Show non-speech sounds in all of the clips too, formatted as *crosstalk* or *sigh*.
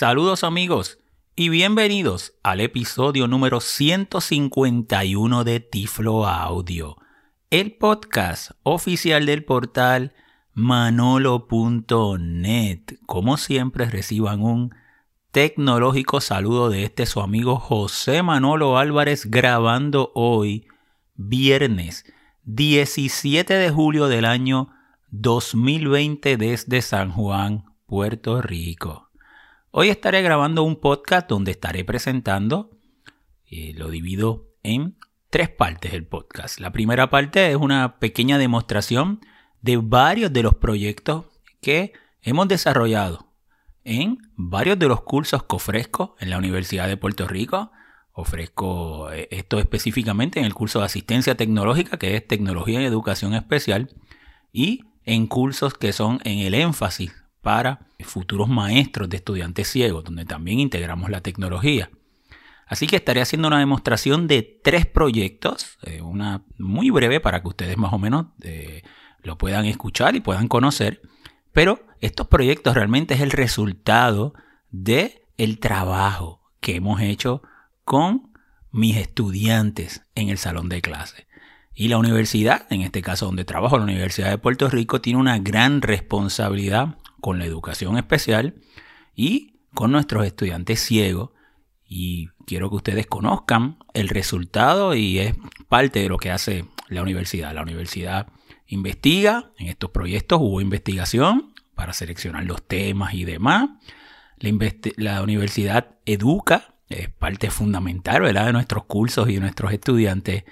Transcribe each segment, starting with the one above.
Saludos amigos y bienvenidos al episodio número 151 de Tiflo Audio, el podcast oficial del portal manolo.net. Como siempre reciban un tecnológico saludo de este su amigo José Manolo Álvarez grabando hoy viernes 17 de julio del año 2020 desde San Juan, Puerto Rico. Hoy estaré grabando un podcast donde estaré presentando, y lo divido en tres partes del podcast. La primera parte es una pequeña demostración de varios de los proyectos que hemos desarrollado en varios de los cursos que ofrezco en la Universidad de Puerto Rico. Ofrezco eh, esto específicamente en el curso de asistencia tecnológica, que es tecnología y educación especial, y en cursos que son en el énfasis para futuros maestros de estudiantes ciegos, donde también integramos la tecnología. Así que estaré haciendo una demostración de tres proyectos, eh, una muy breve para que ustedes más o menos eh, lo puedan escuchar y puedan conocer. Pero estos proyectos realmente es el resultado de el trabajo que hemos hecho con mis estudiantes en el salón de clase. Y la universidad, en este caso donde trabajo, la Universidad de Puerto Rico, tiene una gran responsabilidad con la educación especial y con nuestros estudiantes ciegos. Y quiero que ustedes conozcan el resultado y es parte de lo que hace la universidad. La universidad investiga, en estos proyectos hubo investigación para seleccionar los temas y demás. La, universidad educa, es parte fundamental ¿verdad? de nuestros cursos y de nuestros estudiantes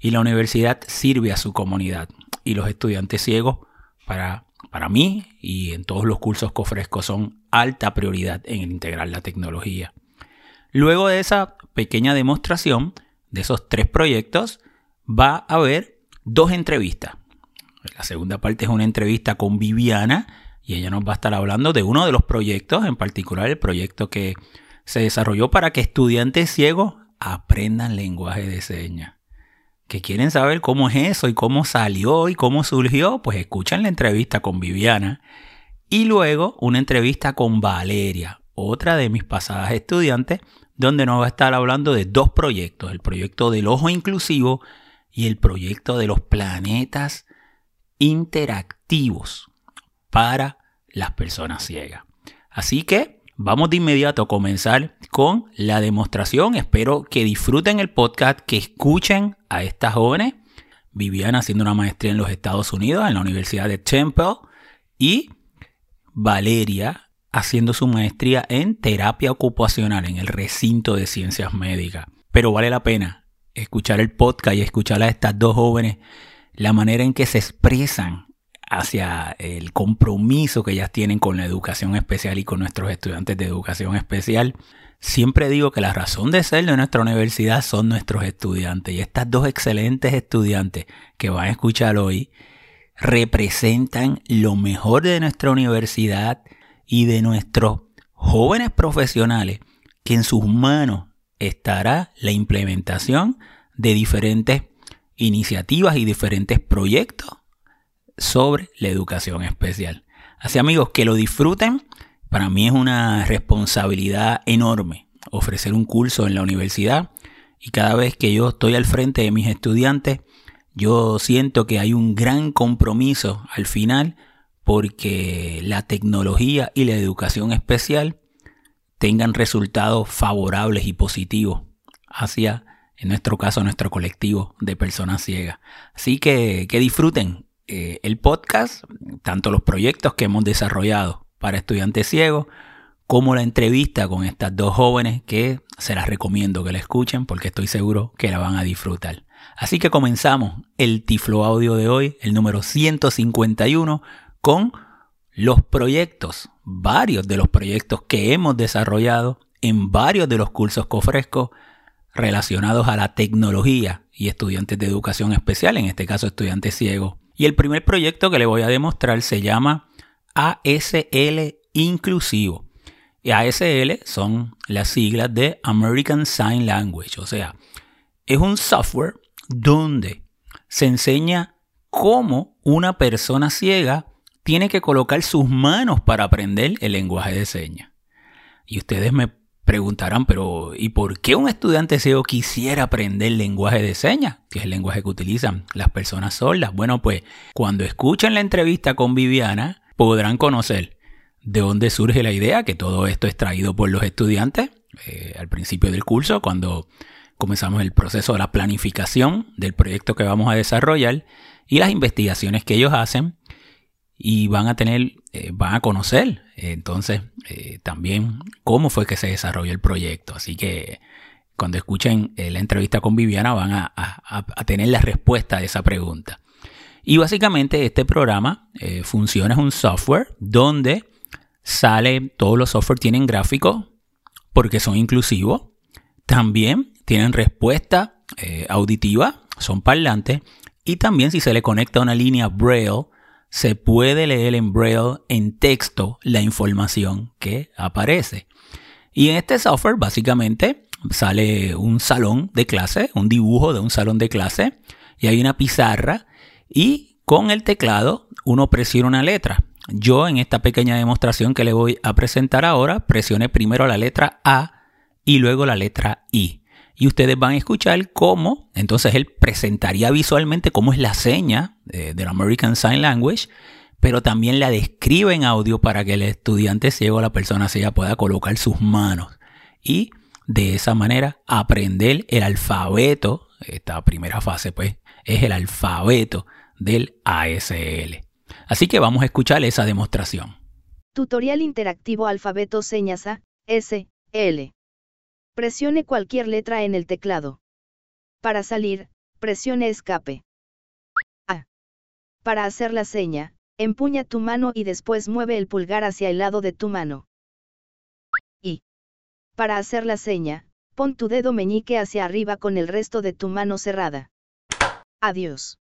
y la universidad sirve a su comunidad y los estudiantes ciegos para, para mí y en todos los cursos que ofrezco son alta prioridad en integrar la tecnología. Luego de esa pequeña demostración de esos tres proyectos va a haber dos entrevistas. La segunda parte es una entrevista con Viviana y ella nos va a estar hablando de uno de los proyectos, en particular el proyecto que se desarrolló para que estudiantes ciegos aprendan lenguaje de señas que quieren saber cómo es eso y cómo salió y cómo surgió, pues escuchan la entrevista con Viviana y luego una entrevista con Valeria, otra de mis pasadas estudiantes, donde nos va a estar hablando de dos proyectos, el proyecto del ojo inclusivo y el proyecto de los planetas interactivos para las personas ciegas. Así que Vamos de inmediato a comenzar con la demostración. Espero que disfruten el podcast, que escuchen a estas jóvenes. Viviana haciendo una maestría en los Estados Unidos, en la Universidad de Temple. Y Valeria haciendo su maestría en terapia ocupacional en el recinto de ciencias médicas. Pero vale la pena escuchar el podcast y escuchar a estas dos jóvenes, la manera en que se expresan hacia el compromiso que ellas tienen con la educación especial y con nuestros estudiantes de educación especial. Siempre digo que la razón de ser de nuestra universidad son nuestros estudiantes y estas dos excelentes estudiantes que van a escuchar hoy representan lo mejor de nuestra universidad y de nuestros jóvenes profesionales que en sus manos estará la implementación de diferentes iniciativas y diferentes proyectos sobre la educación especial. Así amigos, que lo disfruten. Para mí es una responsabilidad enorme ofrecer un curso en la universidad y cada vez que yo estoy al frente de mis estudiantes, yo siento que hay un gran compromiso al final porque la tecnología y la educación especial tengan resultados favorables y positivos hacia, en nuestro caso, nuestro colectivo de personas ciegas. Así que que disfruten eh, el podcast, tanto los proyectos que hemos desarrollado para estudiantes ciegos, como la entrevista con estas dos jóvenes que se las recomiendo que la escuchen porque estoy seguro que la van a disfrutar. Así que comenzamos el Tiflo Audio de hoy, el número 151, con los proyectos, varios de los proyectos que hemos desarrollado en varios de los cursos que ofrezco relacionados a la tecnología y estudiantes de educación especial, en este caso estudiantes ciegos y el primer proyecto que le voy a demostrar se llama ASL Inclusivo. ASL son las siglas de American Sign Language, o sea, es un software donde se enseña cómo una persona ciega tiene que colocar sus manos para aprender el lenguaje de señas. Y ustedes me preguntarán, pero ¿y por qué un estudiante ciego quisiera aprender lenguaje de señas? Que es el lenguaje que utilizan las personas sordas. Bueno, pues cuando escuchen la entrevista con Viviana, podrán conocer de dónde surge la idea, que todo esto es traído por los estudiantes eh, al principio del curso, cuando comenzamos el proceso de la planificación del proyecto que vamos a desarrollar y las investigaciones que ellos hacen y van a tener, eh, van a conocer entonces eh, también cómo fue que se desarrolló el proyecto. Así que cuando escuchen la entrevista con Viviana van a, tener la respuesta a esa pregunta. Y básicamente este programa funciona, es un software donde sale, todos los software tienen gráficos porque son inclusivos. También tienen respuesta eh, auditiva, son parlantes. Y también si se le conecta una línea Braille, se puede leer en Braille en texto la información que aparece. Y en este software básicamente sale un salón de clase, un dibujo de un salón de clase, y hay una pizarra y con el teclado uno presiona una letra. Yo en esta pequeña demostración que le voy a presentar ahora, presioné primero la letra A y luego la letra I. Y ustedes van a escuchar cómo, entonces él presentaría visualmente cómo es la seña del American Sign Language, pero también la describe en audio para que el estudiante ciego o la persona ciega pueda colocar sus manos. Y de esa manera aprender el alfabeto, esta primera fase pues es el alfabeto del ASL. Así que vamos a escuchar esa demostración. Tutorial interactivo alfabeto señas A, S, L. Presione cualquier letra en el teclado. Para salir, presione escape. A. Para hacer la seña, empuña tu mano y después mueve el pulgar hacia el lado de tu mano. Y. Para hacer la seña, pon tu dedo meñique hacia arriba con el resto de tu mano cerrada. Adiós.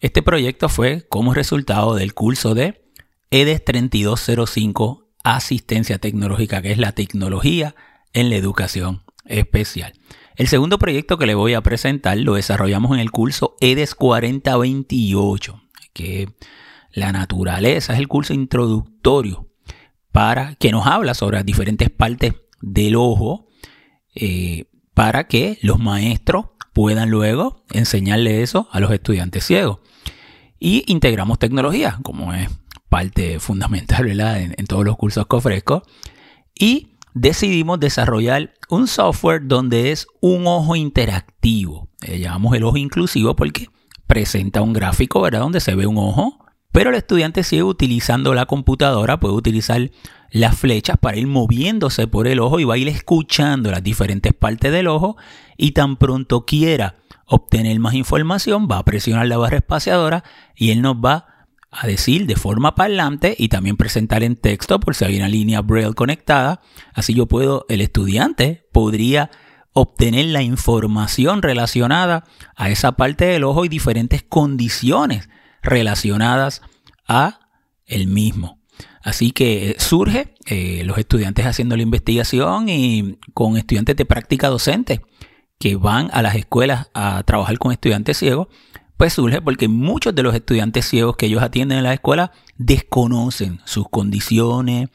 Este proyecto fue como resultado del curso de EDES 3205 Asistencia Tecnológica, que es la tecnología en la educación especial. El segundo proyecto que le voy a presentar lo desarrollamos en el curso EDES 4028, que la naturaleza es el curso introductorio para que nos habla sobre las diferentes partes del ojo eh, para que los maestros puedan luego enseñarle eso a los estudiantes ciegos. Y integramos tecnología, como es parte fundamental En, en, todos los cursos que ofrezco. Y decidimos desarrollar un software donde es un ojo interactivo. Le llamamos el ojo inclusivo porque presenta un gráfico, ¿verdad? Donde se ve un ojo. Pero el estudiante sigue utilizando la computadora, puede utilizar las flechas para ir moviéndose por el ojo y va a ir escuchando las diferentes partes del ojo y tan pronto quiera obtener más información, va a presionar la barra espaciadora y él nos va a decir de forma parlante y también presentar en texto por si hay una línea Braille conectada. Así yo puedo, el estudiante podría obtener la información relacionada a esa parte del ojo y diferentes condiciones relacionadas a el mismo. Así que surge eh, los estudiantes haciendo la investigación y con estudiantes de práctica docente que van a las escuelas a trabajar con estudiantes ciegos, pues surge porque muchos de los estudiantes ciegos que ellos atienden en la escuela desconocen sus condiciones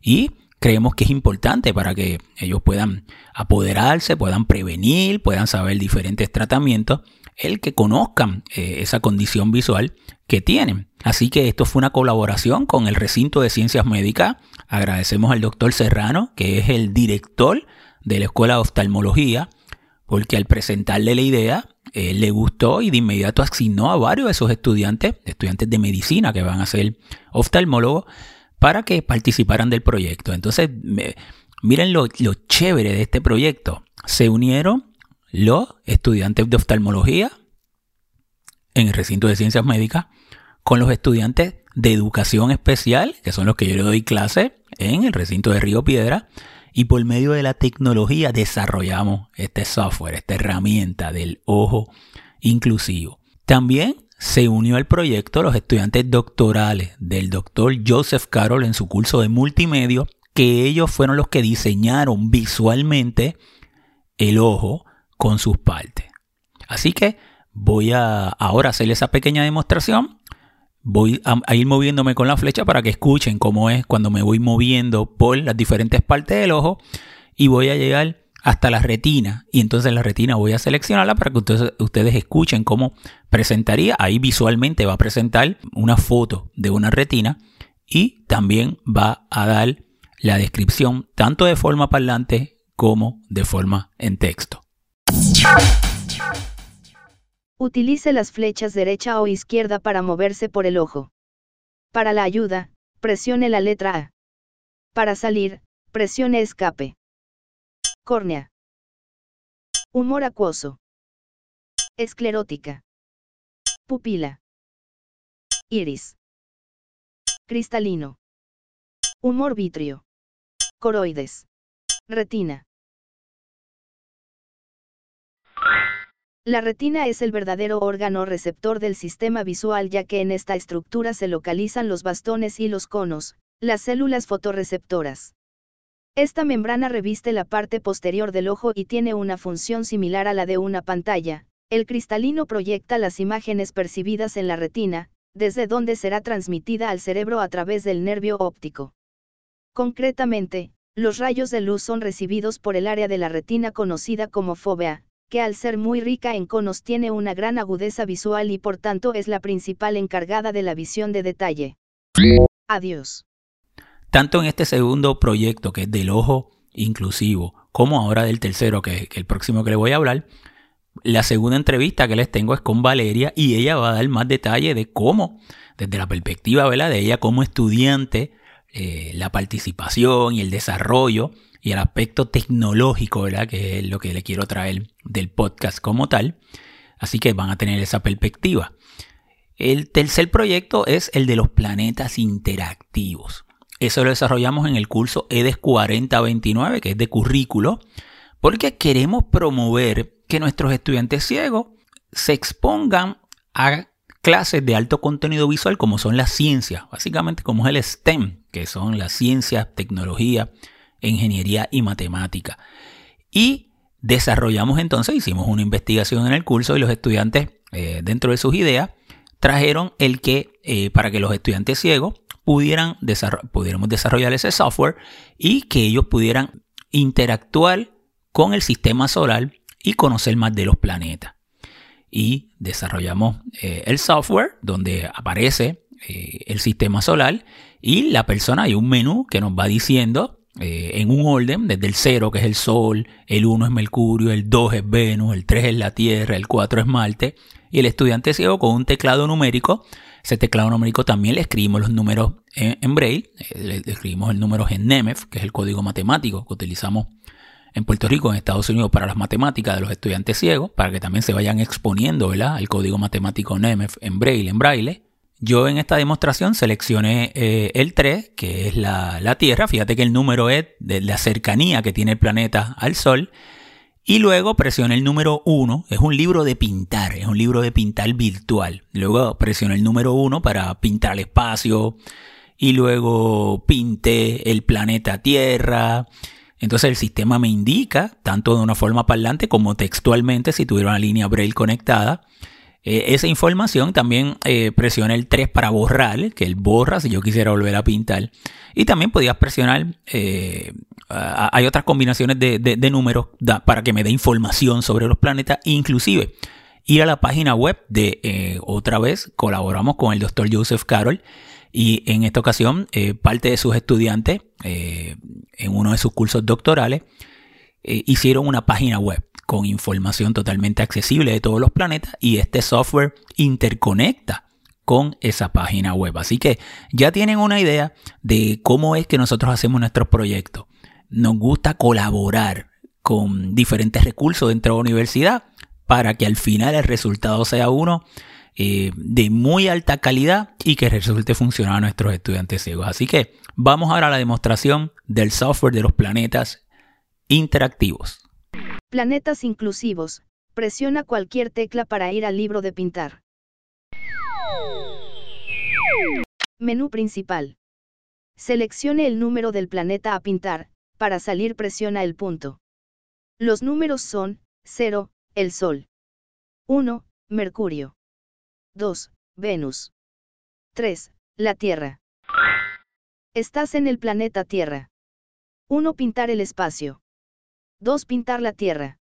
y creemos que es importante para que ellos puedan apoderarse, puedan prevenir, puedan saber diferentes tratamientos, el que conozcan eh, esa condición visual que tienen. Así que esto fue una colaboración con el recinto de ciencias médicas. Agradecemos al doctor Serrano, que es el director de la Escuela de Oftalmología, porque al presentarle la idea, le gustó y de inmediato asignó a varios de esos estudiantes, estudiantes de medicina que van a ser oftalmólogos, para que participaran del proyecto. Entonces, miren lo, lo chévere de este proyecto. Se unieron los estudiantes de oftalmología en el recinto de ciencias médicas con los estudiantes de educación especial, que son los que yo le doy clase en el recinto de Río Piedra, y por medio de la tecnología desarrollamos este software, esta herramienta del ojo inclusivo. También se unió al proyecto los estudiantes doctorales del doctor Joseph Carroll en su curso de multimedia, que ellos fueron los que diseñaron visualmente el ojo con sus partes. Así que voy a ahora hacer esa pequeña demostración voy a, ir moviéndome con la flecha para que escuchen cómo es cuando me voy moviendo por las diferentes partes del ojo y voy a llegar hasta la retina y entonces la retina voy a seleccionarla para que ustedes, ustedes escuchen cómo presentaría. Ahí visualmente va a presentar una foto de una retina y también va a dar la descripción tanto de forma parlante como de forma en texto. Utilice las flechas derecha o izquierda para moverse por el ojo. Para la ayuda, presione la letra A. Para salir, presione escape. Córnea. Humor acuoso. Esclerótica. Pupila. Iris. Cristalino. Humor vitrio. Coroides. Retina. La retina es el verdadero órgano receptor del sistema visual ya que en esta estructura se localizan los bastones y los conos, las células fotorreceptoras. Esta membrana reviste la parte posterior del ojo y tiene una función similar a la de una pantalla. El cristalino proyecta las imágenes percibidas en la retina, desde donde será transmitida al cerebro a través del nervio óptico. Concretamente, los rayos de luz son recibidos por el área de la retina conocida como fóvea, que al ser muy rica en conos tiene una gran agudeza visual y por tanto es la principal encargada de la visión de detalle. Adiós. Tanto en este segundo proyecto, que es del ojo inclusivo, como ahora del tercero, que, es el próximo que le voy a hablar, la segunda entrevista que les tengo es con Valeria y ella va a dar más detalle de cómo, desde la perspectiva de ella como estudiante, eh, la participación y el desarrollo y el aspecto tecnológico, ¿verdad? Que es lo que le quiero traer del podcast como tal. Así que van a tener esa perspectiva. El tercer proyecto es el de los planetas interactivos. Eso lo desarrollamos en el curso EDES 4029, que es de currículo, porque queremos promover que nuestros estudiantes ciegos se expongan a clases de alto contenido visual como son las ciencias, básicamente como es el STEM, que son las ciencias, tecnología, ingeniería y matemática. Y desarrollamos entonces, hicimos una investigación en el curso y los estudiantes, eh, dentro de sus ideas, trajeron el que eh, para que los estudiantes ciegos pudieran pudiéramos desarrollar ese software y que ellos pudieran interactuar con el sistema solar y conocer más de los planetas. Y desarrollamos eh, el software donde aparece el sistema solar y la persona, hay un menú que nos va diciendo eh, en un orden, desde el 0 que es el Sol, el 1 es Mercurio, el 2 es Venus, el 3 es la Tierra, el 4 es Marte, y el estudiante ciego con un teclado numérico, ese teclado numérico también le escribimos los números en, Braille, eh, le, escribimos el número en NEMEF, que es el código matemático que utilizamos en Puerto Rico, en Estados Unidos, para las matemáticas de los estudiantes ciegos, para que también se vayan exponiendo ¿verdad? el código matemático NEMEF en Braille, en Braille. Yo en esta demostración seleccioné eh, el 3, que es la, Tierra. Fíjate que el número es de la cercanía que tiene el planeta al Sol. Y luego presioné el número 1. Es un libro de pintar, es un libro de pintar virtual. Luego presioné el número 1 para pintar el espacio. Y luego pinté el planeta Tierra. Entonces el sistema me indica, tanto de una forma parlante como textualmente, si tuviera una línea Braille conectada, eh, esa información también eh, presiona el 3 para borrar, que él borra si yo quisiera volver a pintar. Y también podías presionar, eh, hay otras combinaciones de, números para que me dé información sobre los planetas, inclusive ir a la página web de, otra vez, colaboramos con el doctor Joseph Carroll. Y en esta ocasión, parte de sus estudiantes, en uno de sus cursos doctorales, hicieron una página web con información totalmente accesible de todos los planetas y este software interconecta con esa página web. Así que ya tienen una idea de cómo es que nosotros hacemos nuestros proyectos. Nos gusta colaborar con diferentes recursos dentro de la universidad para que al final el resultado sea uno eh, de muy alta calidad y que resulte funcionar a nuestros estudiantes ciegos. Así que vamos ahora a la demostración del software de los planetas interactivos. Planetas inclusivos. Presiona cualquier tecla para ir al libro de pintar. Menú principal. Seleccione el número del planeta a pintar, para salir presiona el punto. Los números son, 0, el Sol. 1, Mercurio. 2, Venus. 3. La Tierra. Estás en el planeta Tierra. 1. Pintar el espacio. 2. Pintar la Tierra.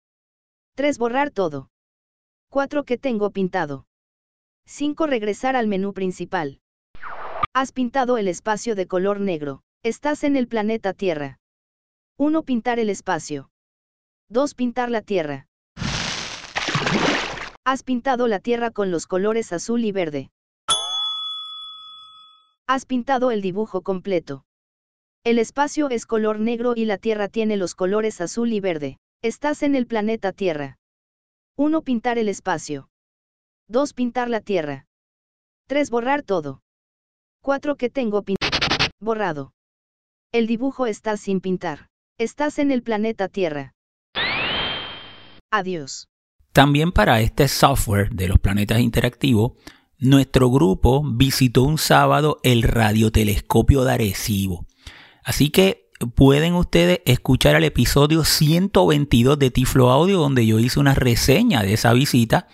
3. Borrar todo. 4. Que tengo pintado. 5. Regresar al menú principal. Has pintado el espacio de color negro. Estás en el planeta Tierra. 1. Pintar el espacio. 2. Pintar la Tierra. Has pintado la Tierra con los colores azul y verde. Has pintado el dibujo completo. El espacio es color negro y la Tierra tiene los colores azul y verde. Estás en el planeta Tierra. 1. Pintar el espacio. 2. Pintar la Tierra. 3. Borrar todo. 4. Que tengo. Borrado. El dibujo está sin pintar. Estás en el planeta Tierra. Adiós. También para este software de los planetas interactivos, nuestro grupo visitó un sábado el radiotelescopio de Arecibo. Así que pueden ustedes escuchar el episodio 122 de Tiflo Audio donde yo hice una reseña de esa visita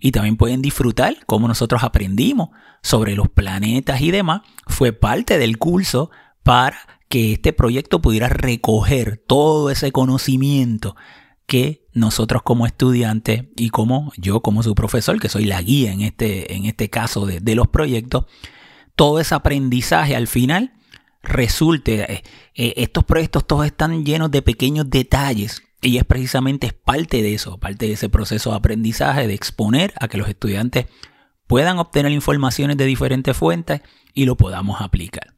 y también pueden disfrutar cómo nosotros aprendimos sobre los planetas y demás. Fue parte del curso para que este proyecto pudiera recoger todo ese conocimiento que nosotros como estudiantes y como yo como su profesor, que soy la guía en este, en este caso de, los proyectos, todo ese aprendizaje al final resulte, eh, eh, estos proyectos todos están llenos de pequeños detalles y es precisamente parte de eso, parte de ese proceso de aprendizaje, de exponer a que los estudiantes puedan obtener informaciones de diferentes fuentes y lo podamos aplicar.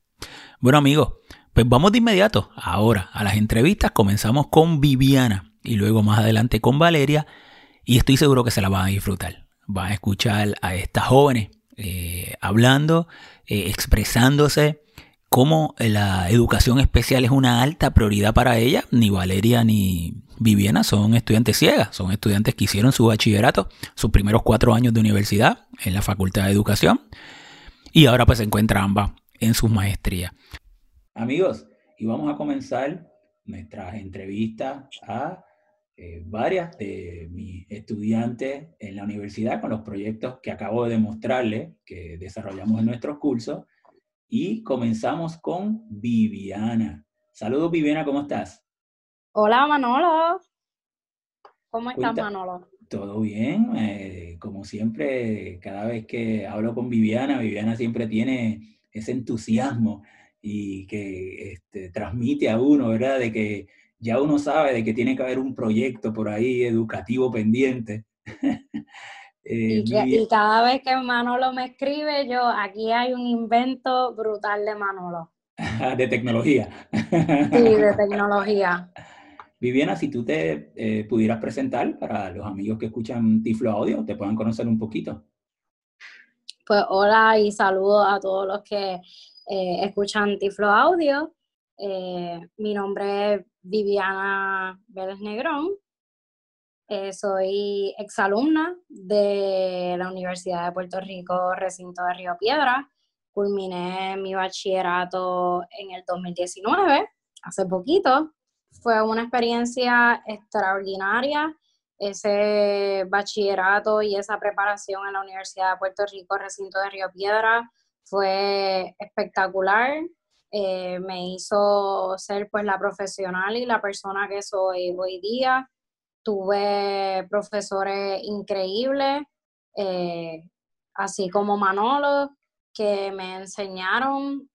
Bueno amigos, pues vamos de inmediato ahora a las entrevistas. Comenzamos con Viviana y luego más adelante con Valeria y estoy seguro que se la van a disfrutar. Van a escuchar a estas jóvenes eh, hablando, expresándose, cómo la educación especial es una alta prioridad para ellas. Ni Valeria ni Viviana son estudiantes ciegas, son estudiantes que hicieron su bachillerato, sus primeros cuatro años de universidad en la Facultad de Educación y ahora pues se encuentran ambas en sus maestrías. Amigos, y vamos a comenzar nuestras entrevistas a eh, varias de mis estudiantes en la universidad con los proyectos que acabo de demostrarles que desarrollamos en nuestros cursos. Y comenzamos con Viviana. Saludos Viviana, ¿cómo estás? Hola Manolo. ¿Cómo estás Manolo? Todo bien. Eh, como siempre, cada vez que hablo con Viviana, Viviana siempre tiene ese entusiasmo y que este, transmite a uno, ¿verdad? De que ya uno sabe de que tiene que haber un proyecto por ahí educativo pendiente. *laughs* Eh, y, cada vez que Manolo me escribe, yo, aquí hay un invento brutal de Manolo. *laughs* de tecnología. sí, de tecnología. *laughs* Viviana, si tú te eh, pudieras presentar para los amigos que escuchan Tiflo Audio, te puedan conocer un poquito. Pues hola y saludos a todos los que eh, escuchan Tiflo Audio. mi nombre es Viviana Vélez Negrón. Eh, soy exalumna de la Universidad de Puerto Rico, recinto de Río Piedra. Culminé mi bachillerato en el 2019, hace poquito. Fue una experiencia extraordinaria. Ese bachillerato y esa preparación en la Universidad de Puerto Rico, recinto de Río Piedra, fue espectacular. Eh, me hizo ser pues la profesional y la persona que soy hoy día. Tuve profesores increíbles, eh, así como Manolo, que me enseñaron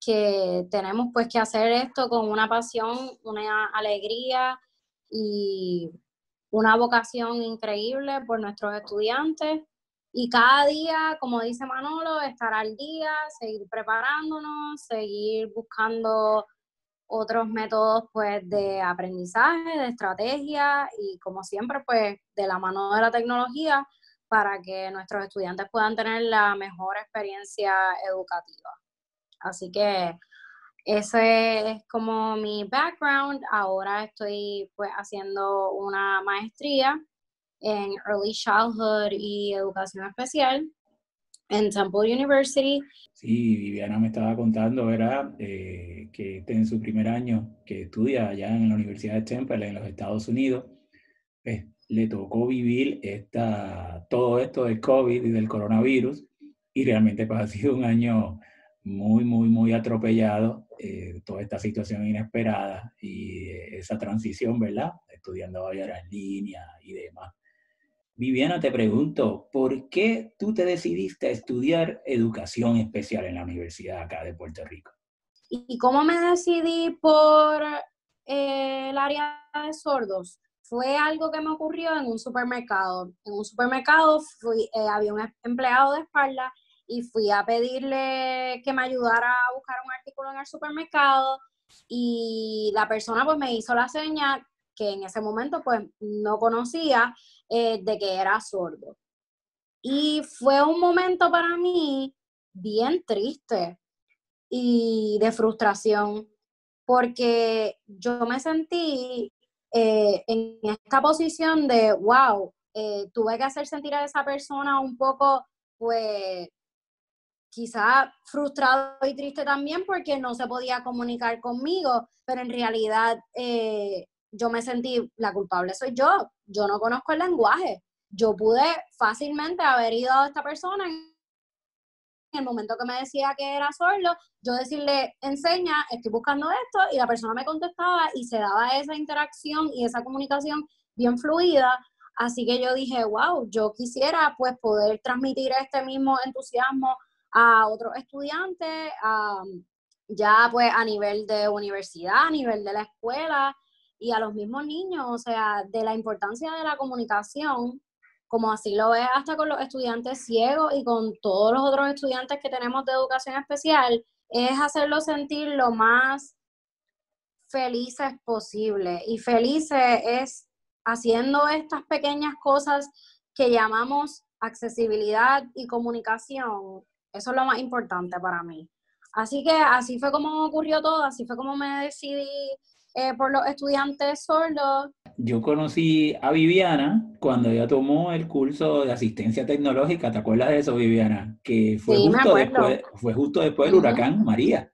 que tenemos pues que hacer esto con una pasión, una alegría y una vocación increíble por nuestros estudiantes. Y cada día, como dice Manolo, estar al día, seguir preparándonos, seguir buscando otros métodos pues de aprendizaje, de estrategia y como siempre pues de la mano de la tecnología para que nuestros estudiantes puedan tener la mejor experiencia educativa. Así que ese es como mi background. Ahora estoy pues haciendo una maestría en Early Childhood y Educación Especial en Temple University. Sí, Viviana me estaba contando, ¿verdad? Eh, que este en su primer año que estudia allá en la Universidad de Temple en los Estados Unidos, pues, le tocó vivir esta, todo esto del COVID y del coronavirus Y realmente pues, ha sido un año muy, muy, muy atropellado, eh, toda esta situación inesperada y esa transición, ¿verdad? Estudiando ahora en línea y demás. Viviana, te pregunto, ¿por qué tú te decidiste a estudiar educación especial en la universidad acá de Puerto Rico? ¿Y cómo me decidí por eh, el área de sordos? Fue algo que me ocurrió en un supermercado. En un supermercado eh, había un empleado de espalda y fui a pedirle que me ayudara a buscar un artículo en el supermercado y la persona pues me hizo la señal que en ese momento pues no conocía eh, de que era sordo. Y fue un momento para mí bien triste y de frustración, porque yo me sentí eh, en esta posición de, wow, eh, tuve que hacer sentir a esa persona un poco, pues, quizá frustrado y triste también porque no se podía comunicar conmigo, pero en realidad yo me sentí, la culpable soy yo, yo no conozco el lenguaje. Yo pude fácilmente haber ido a esta persona en el momento que me decía que era sordo, yo decirle, enseña, estoy buscando esto, y la persona me contestaba y se daba esa interacción y esa comunicación bien fluida. Así que yo dije, wow, yo quisiera pues poder transmitir este mismo entusiasmo a otros estudiantes, ya pues a nivel de universidad, a nivel de la escuela, y a los mismos niños, o sea, de la importancia de la comunicación, como así lo es hasta con los estudiantes ciegos y con todos los otros estudiantes que tenemos de educación especial, es hacerlos sentir lo más felices posible. Y felices es haciendo estas pequeñas cosas que llamamos accesibilidad y comunicación. Eso es lo más importante para mí. Así que así fue como ocurrió todo, así fue como me decidí eh, por los estudiantes sordos. Yo conocí a Viviana cuando ella tomó el curso de asistencia tecnológica, ¿te acuerdas de eso, Viviana? Que fue, justo, después, fue justo después del huracán María.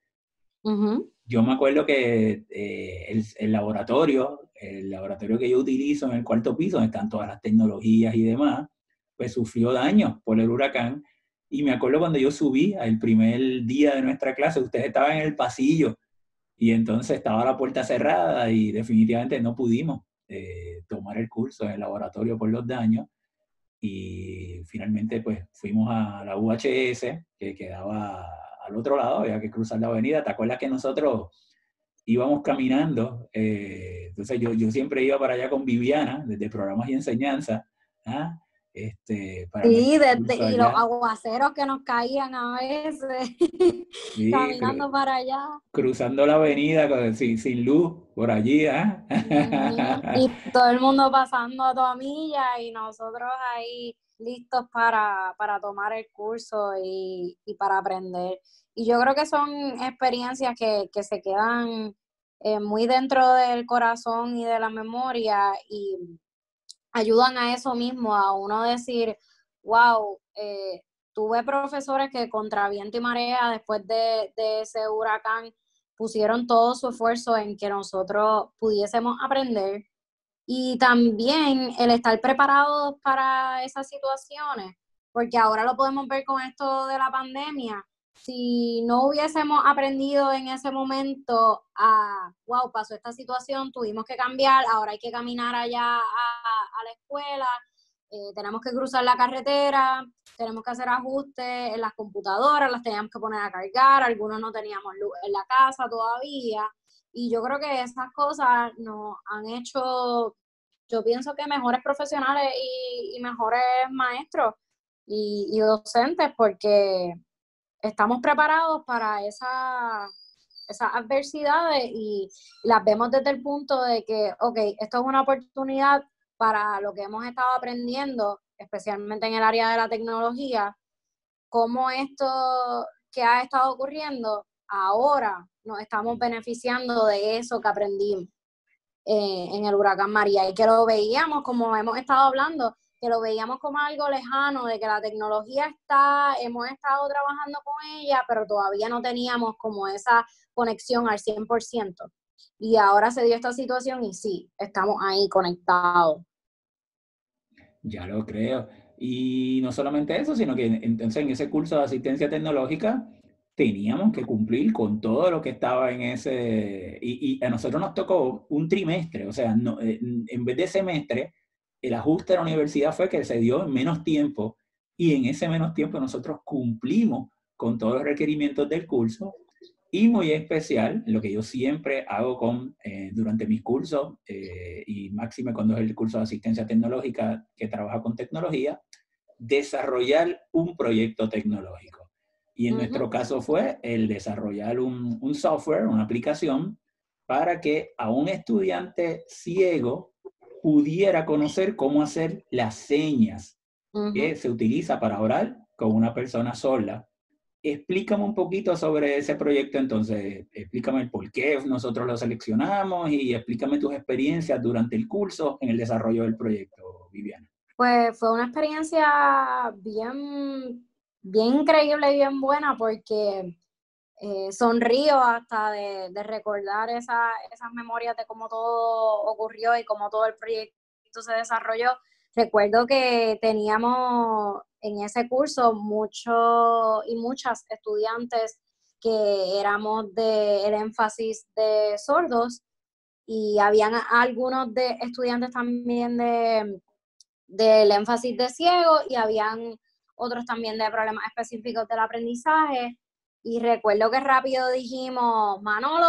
Yo me acuerdo que eh, el, el, laboratorio, el laboratorio que yo utilizo en el cuarto piso, donde están todas las tecnologías y demás, pues sufrió daños por el huracán. Y me acuerdo cuando yo subí al primer día de nuestra clase, ustedes estaban en el pasillo y entonces estaba la puerta cerrada y definitivamente no pudimos eh, tomar el curso en el laboratorio por los daños. Y finalmente pues fuimos a la UHS, que quedaba al otro lado, había que cruzar la avenida. ¿Te acuerdas que nosotros íbamos caminando? Eh, entonces yo, yo siempre iba para allá con Viviana, desde programas y enseñanza. ¿ah? Este, sí, y los aguaceros que nos caían a veces, *laughs* caminando para allá. Cruzando la avenida sin, sin luz por allí, ¿ah? Y *laughs* todo el mundo pasando a toda milla y nosotros ahí listos para, tomar el curso y, para aprender. Y yo creo que son experiencias que, se quedan eh, muy dentro del corazón y de la memoria y ayudan a eso mismo, a uno decir, wow, eh, tuve profesores que contra viento y marea, después de, ese huracán, pusieron todo su esfuerzo en que nosotros pudiésemos aprender y también el estar preparados para esas situaciones, porque ahora lo podemos ver con esto de la pandemia, si no hubiésemos aprendido en ese momento a, wow, pasó esta situación, tuvimos que cambiar, ahora hay que caminar allá a, la escuela, eh, tenemos que cruzar la carretera, tenemos que hacer ajustes en las computadoras, las teníamos que poner a cargar, algunos no teníamos luz en la casa todavía, y yo creo que esas cosas nos han hecho, yo pienso que mejores profesionales y, mejores maestros y docentes, porque estamos preparados para esa, esas adversidades y las vemos desde el punto de que, ok, esto es una oportunidad para lo que hemos estado aprendiendo, especialmente en el área de la tecnología, cómo esto que ha estado ocurriendo, ahora nos estamos beneficiando de eso que aprendimos eh, en el huracán María. Y que lo veíamos, como hemos estado hablando, que lo veíamos como algo lejano, de que la tecnología está, hemos estado trabajando con ella, pero todavía no teníamos como esa conexión al 100%. Y ahora se dio esta situación y sí, estamos ahí conectados. Ya lo creo. Y no solamente eso, sino que entonces en ese curso de asistencia tecnológica teníamos que cumplir con todo lo que estaba en ese, y, a nosotros nos tocó un trimestre, o sea, no, eh, en vez de semestre, el ajuste de la universidad fue que se dio en menos tiempo y en ese menos tiempo nosotros cumplimos con todos los requerimientos del curso y muy especial, lo que yo siempre hago con, eh, durante mis cursos, eh, y máxime cuando es el curso de asistencia tecnológica que trabaja con tecnología, desarrollar un proyecto tecnológico. Y en nuestro caso fue el desarrollar un, un, software, una aplicación, para que a un estudiante ciego pudiera conocer cómo hacer las señas que se utiliza para orar con una persona sola Explícame un poquito sobre ese proyecto entonces, explícame el por qué nosotros lo seleccionamos y explícame tus experiencias durante el curso en el desarrollo del proyecto, Viviana. Pues fue una experiencia bien, bien increíble y bien buena porque eh, sonrío hasta de, recordar esas memorias de cómo todo ocurrió y cómo todo el proyecto se desarrolló. Recuerdo que teníamos en ese curso muchos y muchas estudiantes que éramos del énfasis de sordos y habían algunos de estudiantes también de del énfasis de ciego y habían otros también de problemas específicos del aprendizaje y recuerdo que rápido dijimos Manolo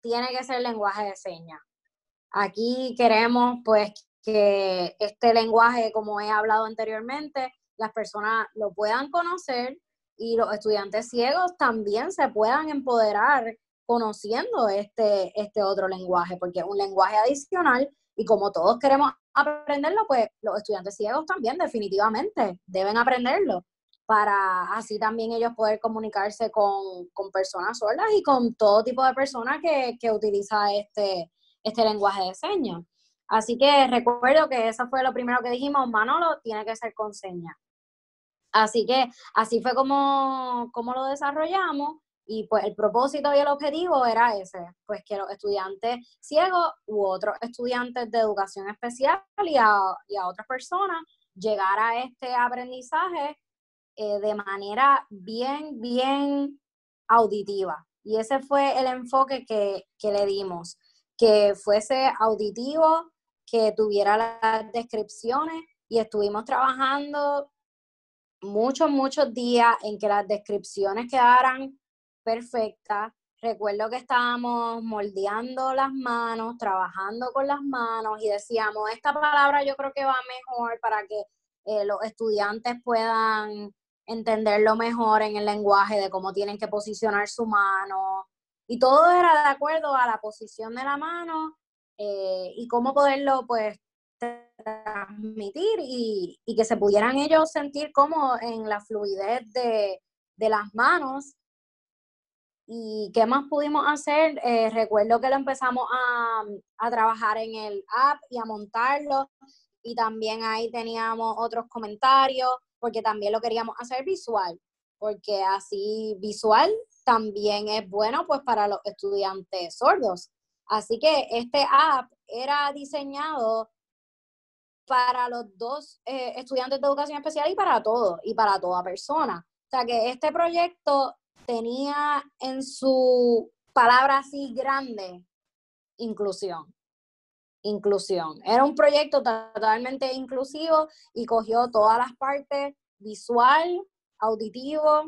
tiene que ser lenguaje de señas. Aquí queremos pues que este lenguaje como he hablado anteriormente las personas lo puedan conocer y los estudiantes ciegos también se puedan empoderar conociendo este, este otro lenguaje, porque es un lenguaje adicional y como todos queremos aprenderlo, pues los estudiantes ciegos también definitivamente deben aprenderlo para así también ellos poder comunicarse con, personas sordas y con todo tipo de personas que, que utiliza este, este lenguaje de señas. Así que recuerdo que eso fue lo primero que dijimos, Manolo tiene que ser con señas. Así que así fue como, como lo desarrollamos y pues el propósito y el objetivo era ese, pues que los estudiantes ciegos u otros estudiantes de educación especial y a, y a otras personas llegar a este aprendizaje eh, de manera bien, bien auditiva. Y ese fue el enfoque que, que le dimos, que fuese auditivo, que tuviera las descripciones y estuvimos trabajando muchos, muchos días en que las descripciones quedaran perfectas. Recuerdo que estábamos moldeando las manos, trabajando con las manos y decíamos, esta palabra yo creo que va mejor para que eh, los estudiantes puedan entenderlo mejor en el lenguaje de cómo tienen que posicionar su mano. Y todo era de acuerdo a la posición de la mano eh, y cómo poderlo pues transmitir y, que se pudieran ellos sentir como en la fluidez de, las manos. ¿Y qué más pudimos hacer? Eh, recuerdo que lo empezamos a, a, trabajar en el app y a montarlo. Y también ahí teníamos otros comentarios, porque también lo queríamos hacer visual, porque así visual también es bueno pues para los estudiantes sordos. Así que este app era diseñado para los dos eh, estudiantes de educación especial y para todos, y para toda persona. O sea que este proyecto tenía en su palabra así grande inclusión. Inclusión. Era un proyecto totalmente inclusivo y cogió todas las partes visual, auditivo,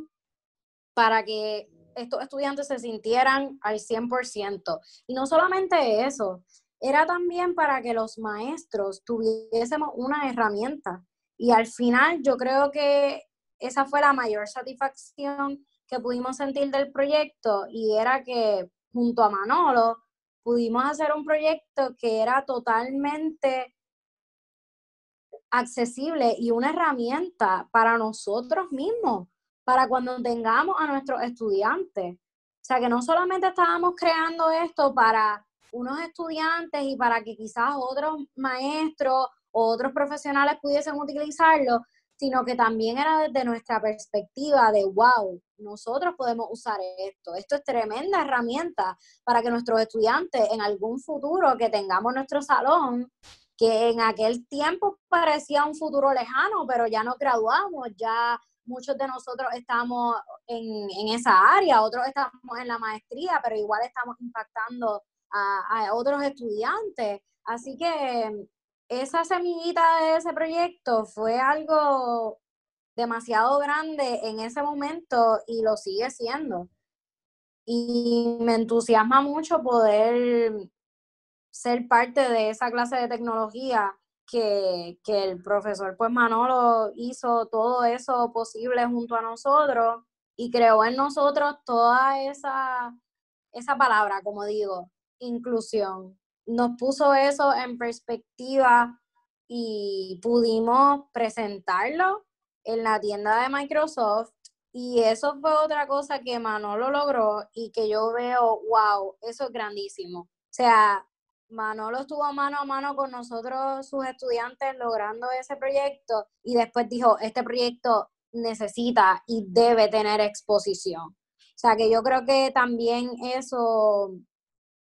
para que estos estudiantes se sintieran al 100%. Y no solamente eso, era también para que los maestros tuviésemos una herramienta. Y al final yo creo que esa fue la mayor satisfacción que pudimos sentir del proyecto y era que junto a Manolo pudimos hacer un proyecto que era totalmente accesible y una herramienta para nosotros mismos, para cuando tengamos a nuestros estudiantes. O sea, que no solamente estábamos creando esto para unos estudiantes y para que quizás otros maestros o otros profesionales pudiesen utilizarlo, sino que también era desde nuestra perspectiva de, wow, nosotros podemos usar esto. Esto es tremenda herramienta para que nuestros estudiantes en algún futuro que tengamos nuestro salón, que en aquel tiempo parecía un futuro lejano, pero ya nos graduamos, ya muchos de nosotros estamos en, esa área, otros estamos en la maestría, pero igual estamos impactando a otros estudiantes. Así que esa semillita de ese proyecto fue algo demasiado grande en ese momento y lo sigue siendo. Y me entusiasma mucho poder ser parte de esa clase de tecnología que, el profesor pues Manolo hizo todo eso posible junto a nosotros y creó en nosotros toda esa, esa palabra, como digo, inclusión. Nos puso eso en perspectiva y pudimos presentarlo en la tienda de Microsoft y eso fue otra cosa que Manolo logró y que yo veo, wow, eso es grandísimo. O sea, Manolo estuvo mano a mano con nosotros, sus estudiantes, logrando ese proyecto y después dijo, este proyecto necesita y debe tener exposición. O sea que yo creo que también eso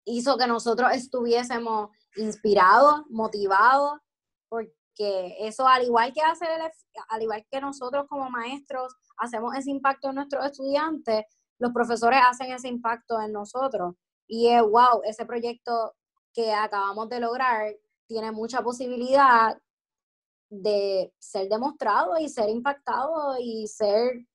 hizo que nosotros estuviésemos inspirados, motivados, porque eso al igual que hace, al igual que nosotros como maestros hacemos ese impacto en nuestros estudiantes, los profesores hacen ese impacto en nosotros. Y es, wow, ese proyecto que acabamos de lograr tiene mucha posibilidad de ser demostrado y ser impactado y ser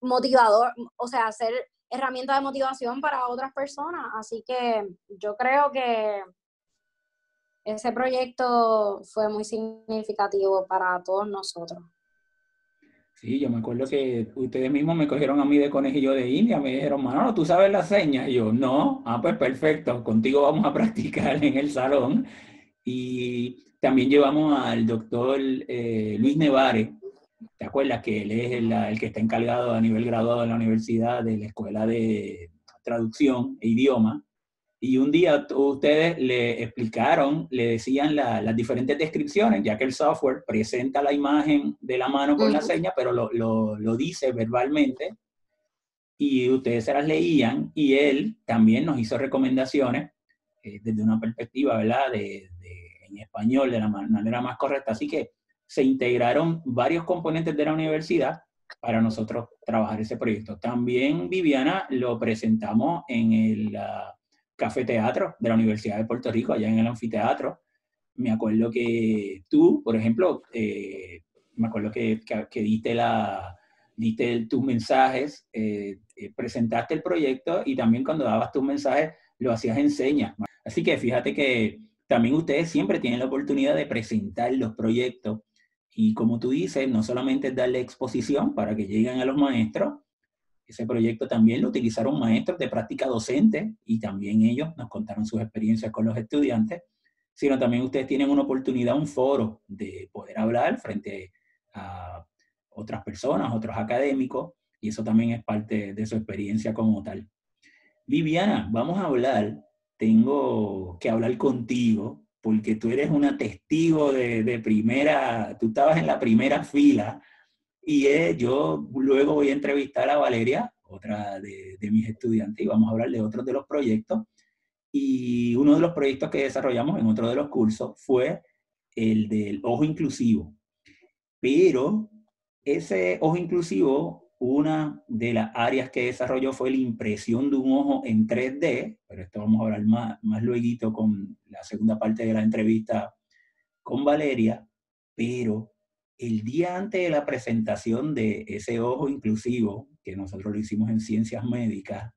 motivador, o sea, ser herramienta de motivación para otras personas. Así que yo creo que ese proyecto fue muy significativo para todos nosotros. Sí, yo me acuerdo que ustedes mismos me cogieron a mí de conejillo de India, me dijeron, Manolo, ¿tú sabes las señas? Y yo, no, ah, pues perfecto, contigo vamos a practicar en el salón. Y también llevamos al doctor eh, Luis Nevare, ¿te acuerdas que él es el, el, que está encargado a nivel graduado en la universidad de la Escuela de Traducción e Idioma? y un día ustedes le explicaron, le decían las diferentes descripciones, ya que el software presenta la imagen de la mano con la seña, pero lo, lo, dice verbalmente, y ustedes se las leían, y él también nos hizo recomendaciones eh, desde una perspectiva, ¿verdad?, de, en español, de la manera más correcta. Así que se integraron varios componentes de la universidad para nosotros trabajar ese proyecto. También, Viviana, lo presentamos en el... Café Teatro de la Universidad de Puerto Rico, allá en el anfiteatro. Me acuerdo que tú, por ejemplo, eh, me acuerdo que, que, diste, la, diste tus mensajes, eh, eh, presentaste el proyecto y también cuando dabas tus mensajes lo hacías en señas. Así que fíjate que también ustedes siempre tienen la oportunidad de presentar los proyectos y como tú dices, no solamente darle exposición para que lleguen a los maestros, ese proyecto también lo utilizaron maestros de práctica docente y también ellos nos contaron sus experiencias con los estudiantes, sino también ustedes tienen una oportunidad, un foro de poder hablar frente a otras personas, otros académicos, y eso también es parte de su experiencia como tal. Viviana, vamos a hablar, tengo que hablar contigo, porque tú eres una testigo de, de primera, tú estabas en la primera fila y yo luego voy a entrevistar a Valeria, otra de, mis estudiantes, y vamos a hablar de otros de los proyectos. Y uno de los proyectos que desarrollamos en otro de los cursos fue el del ojo inclusivo. Pero ese ojo inclusivo, una de las áreas que desarrolló fue la impresión de un ojo en 3D, pero esto vamos a hablar más, más luego con la segunda parte de la entrevista con Valeria, pero el día antes de la presentación de ese ojo inclusivo, que nosotros lo hicimos en ciencias médicas,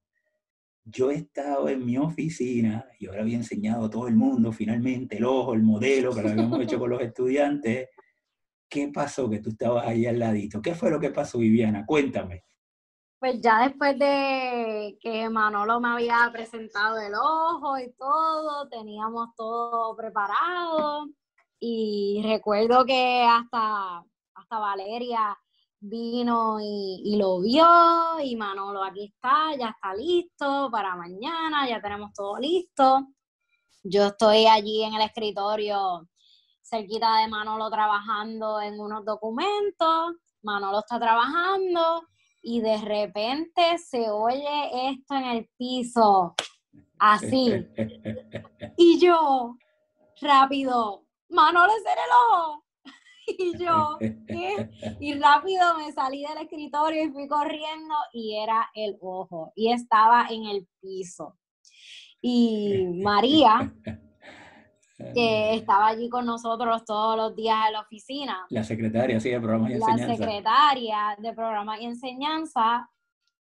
yo he estado en mi oficina y ahora había enseñado a todo el mundo finalmente el ojo, el modelo que lo habíamos hecho con los estudiantes. ¿Qué pasó que tú estabas ahí al ladito? ¿Qué fue lo que pasó, Viviana? Cuéntame. Pues ya después de que Manolo me había presentado el ojo y todo, teníamos todo preparado y recuerdo que hasta, hasta Valeria vino y, lo vio y Manolo aquí está, ya está listo para mañana, ya tenemos todo listo. Yo estoy allí en el escritorio cerquita de Manolo trabajando en unos documentos, Manolo está trabajando y de repente se oye esto en el piso, así. *laughs* Y yo, rápido, Manolo es el ojo. *laughs* Y yo, ¿qué? Y rápido me salí del escritorio y fui corriendo y era el ojo. Y estaba en el piso. Y *laughs* María, que estaba allí con nosotros todos los días en la oficina. La secretaria, sí, de programa y enseñanza. La secretaria de programa y enseñanza,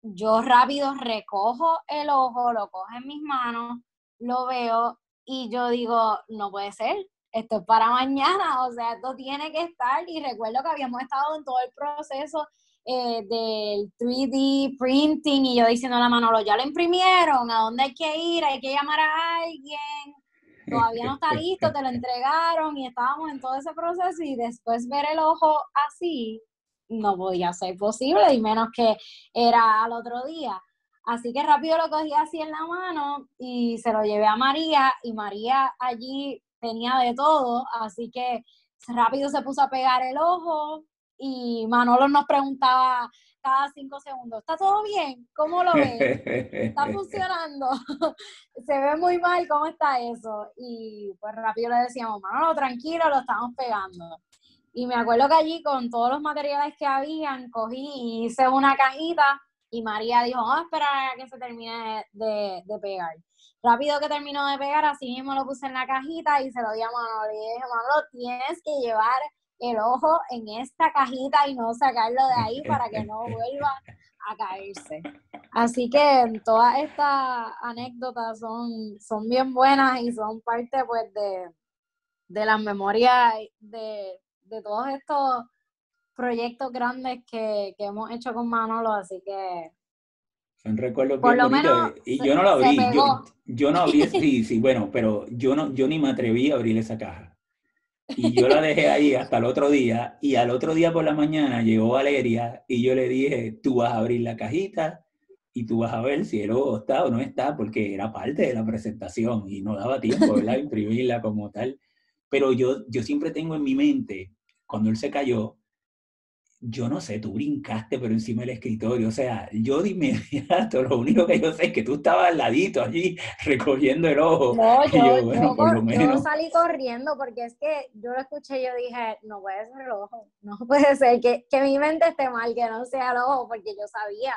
yo rápido recojo el ojo, lo cojo en mis manos, lo veo y yo digo, no puede ser, esto es para mañana, o sea, esto tiene que estar. Y recuerdo que habíamos estado en todo el proceso eh, del 3D printing y yo diciendo a la Manolo, ya lo imprimieron, ¿a dónde hay que ir? Hay que llamar a alguien, todavía no está listo, te lo *laughs* entregaron y estábamos en todo ese proceso y después ver el ojo así no podía ser posible y menos que era al otro día. Así que rápido lo cogí así en la mano y se lo llevé a María y María allí tenía de todo, así que rápido se puso a pegar el ojo y Manolo nos preguntaba cada cinco segundos, ¿está todo bien? ¿Cómo lo ves? ¿Está funcionando? *laughs* Se ve muy mal, ¿cómo está eso? Y pues rápido le decíamos, Manolo, tranquilo, lo estamos pegando. Y me acuerdo que allí con todos los materiales que habían, cogí y hice una cajita y María dijo, vamos a esperar a que se termine de, de pegar. Rápido que terminó de pegar, así mismo lo puse en la cajita y se lo di a Manolo. Y dije, Manolo, tienes que llevar el ojo en esta cajita y no sacarlo de ahí para que no vuelva a caerse. Así que todas estas anécdotas son, son bien buenas y son parte pues de, de las memorias de, de todos estos proyectos grandes que, que hemos hecho con Manolo, así que son recuerdos bien bonitos. y yo no lo abrí. Yo, yo, no abrí, *laughs* sí, sí, bueno, pero yo no, yo ni me atreví a abrir esa caja. Y yo la dejé ahí hasta el otro día. Y al otro día por la mañana llegó Valeria y yo le dije, tú vas a abrir la cajita y tú vas a ver si el ojo está o no está, porque era parte de la presentación y no daba tiempo, ¿verdad? *laughs* Imprimirla como tal. Pero yo, yo siempre tengo en mi mente, cuando él se cayó, yo no sé, tú brincaste pero encima del escritorio, o sea, yo de inmediato, lo único que yo sé es que tú estabas al ladito allí *laughs* recogiendo el ojo. No, *laughs* yo, yo, salí corriendo porque es que yo lo escuché y yo dije, no puede ser el ojo, no *laughs* puede ser que, que mi mente esté mal, que no sea el ojo, porque yo sabía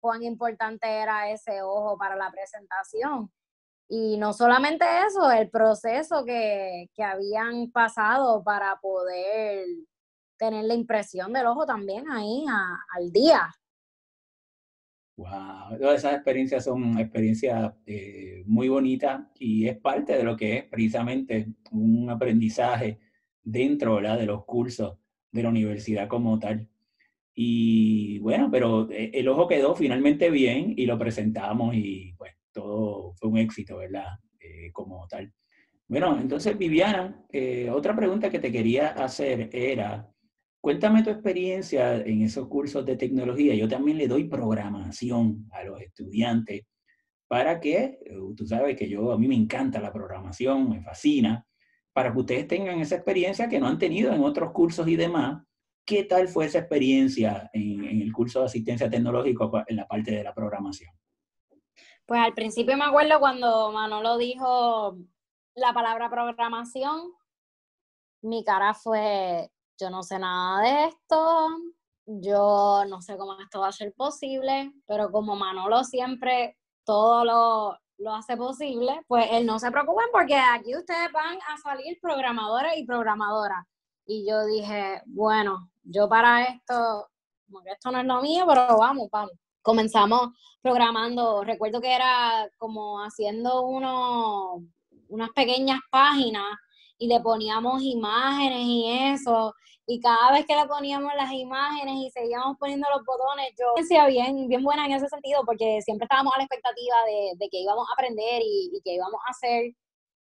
cuán importante era ese ojo para la presentación. Y no solamente eso, el proceso que, que habían pasado para poder tener la impresión del ojo también ahí al día. Wow, todas esas experiencias son experiencias eh, muy bonitas y es parte de lo que es precisamente un aprendizaje dentro de los cursos de la universidad como tal. Y bueno, pero eh, el ojo quedó finalmente bien y lo presentamos y pues todo fue un éxito, ¿verdad? Eh, como tal. Bueno, entonces Viviana, otra pregunta que te quería hacer era, Cuéntame tu experiencia en esos cursos de tecnología. Yo también le doy programación a los estudiantes para que, eh, tú sabes que yo, a mí me encanta la programación, me fascina, para que ustedes tengan esa experiencia que no han tenido en otros cursos y demás. ¿Qué tal fue esa experiencia en, en el curso de asistencia tecnológica en la parte de la programación? Pues al principio me acuerdo cuando Manolo dijo la palabra programación, mi cara fue, yo no sé nada de esto, yo no sé cómo esto va a ser posible, pero como Manolo siempre todo lo, lo hace posible, pues él no se preocupen porque aquí ustedes van a salir programadores y programadoras. Y yo dije, bueno, yo para esto, como esto no es lo mío, pero vamos, vamos. Comenzamos programando, recuerdo que era como haciendo uno, unas pequeñas páginas y le poníamos imágenes y eso. Y cada vez que le poníamos las imágenes y seguíamos poniendo los botones, yo decía bien, bien buena en ese sentido, porque siempre estábamos a la expectativa de, de que íbamos a aprender y, y que íbamos a hacer.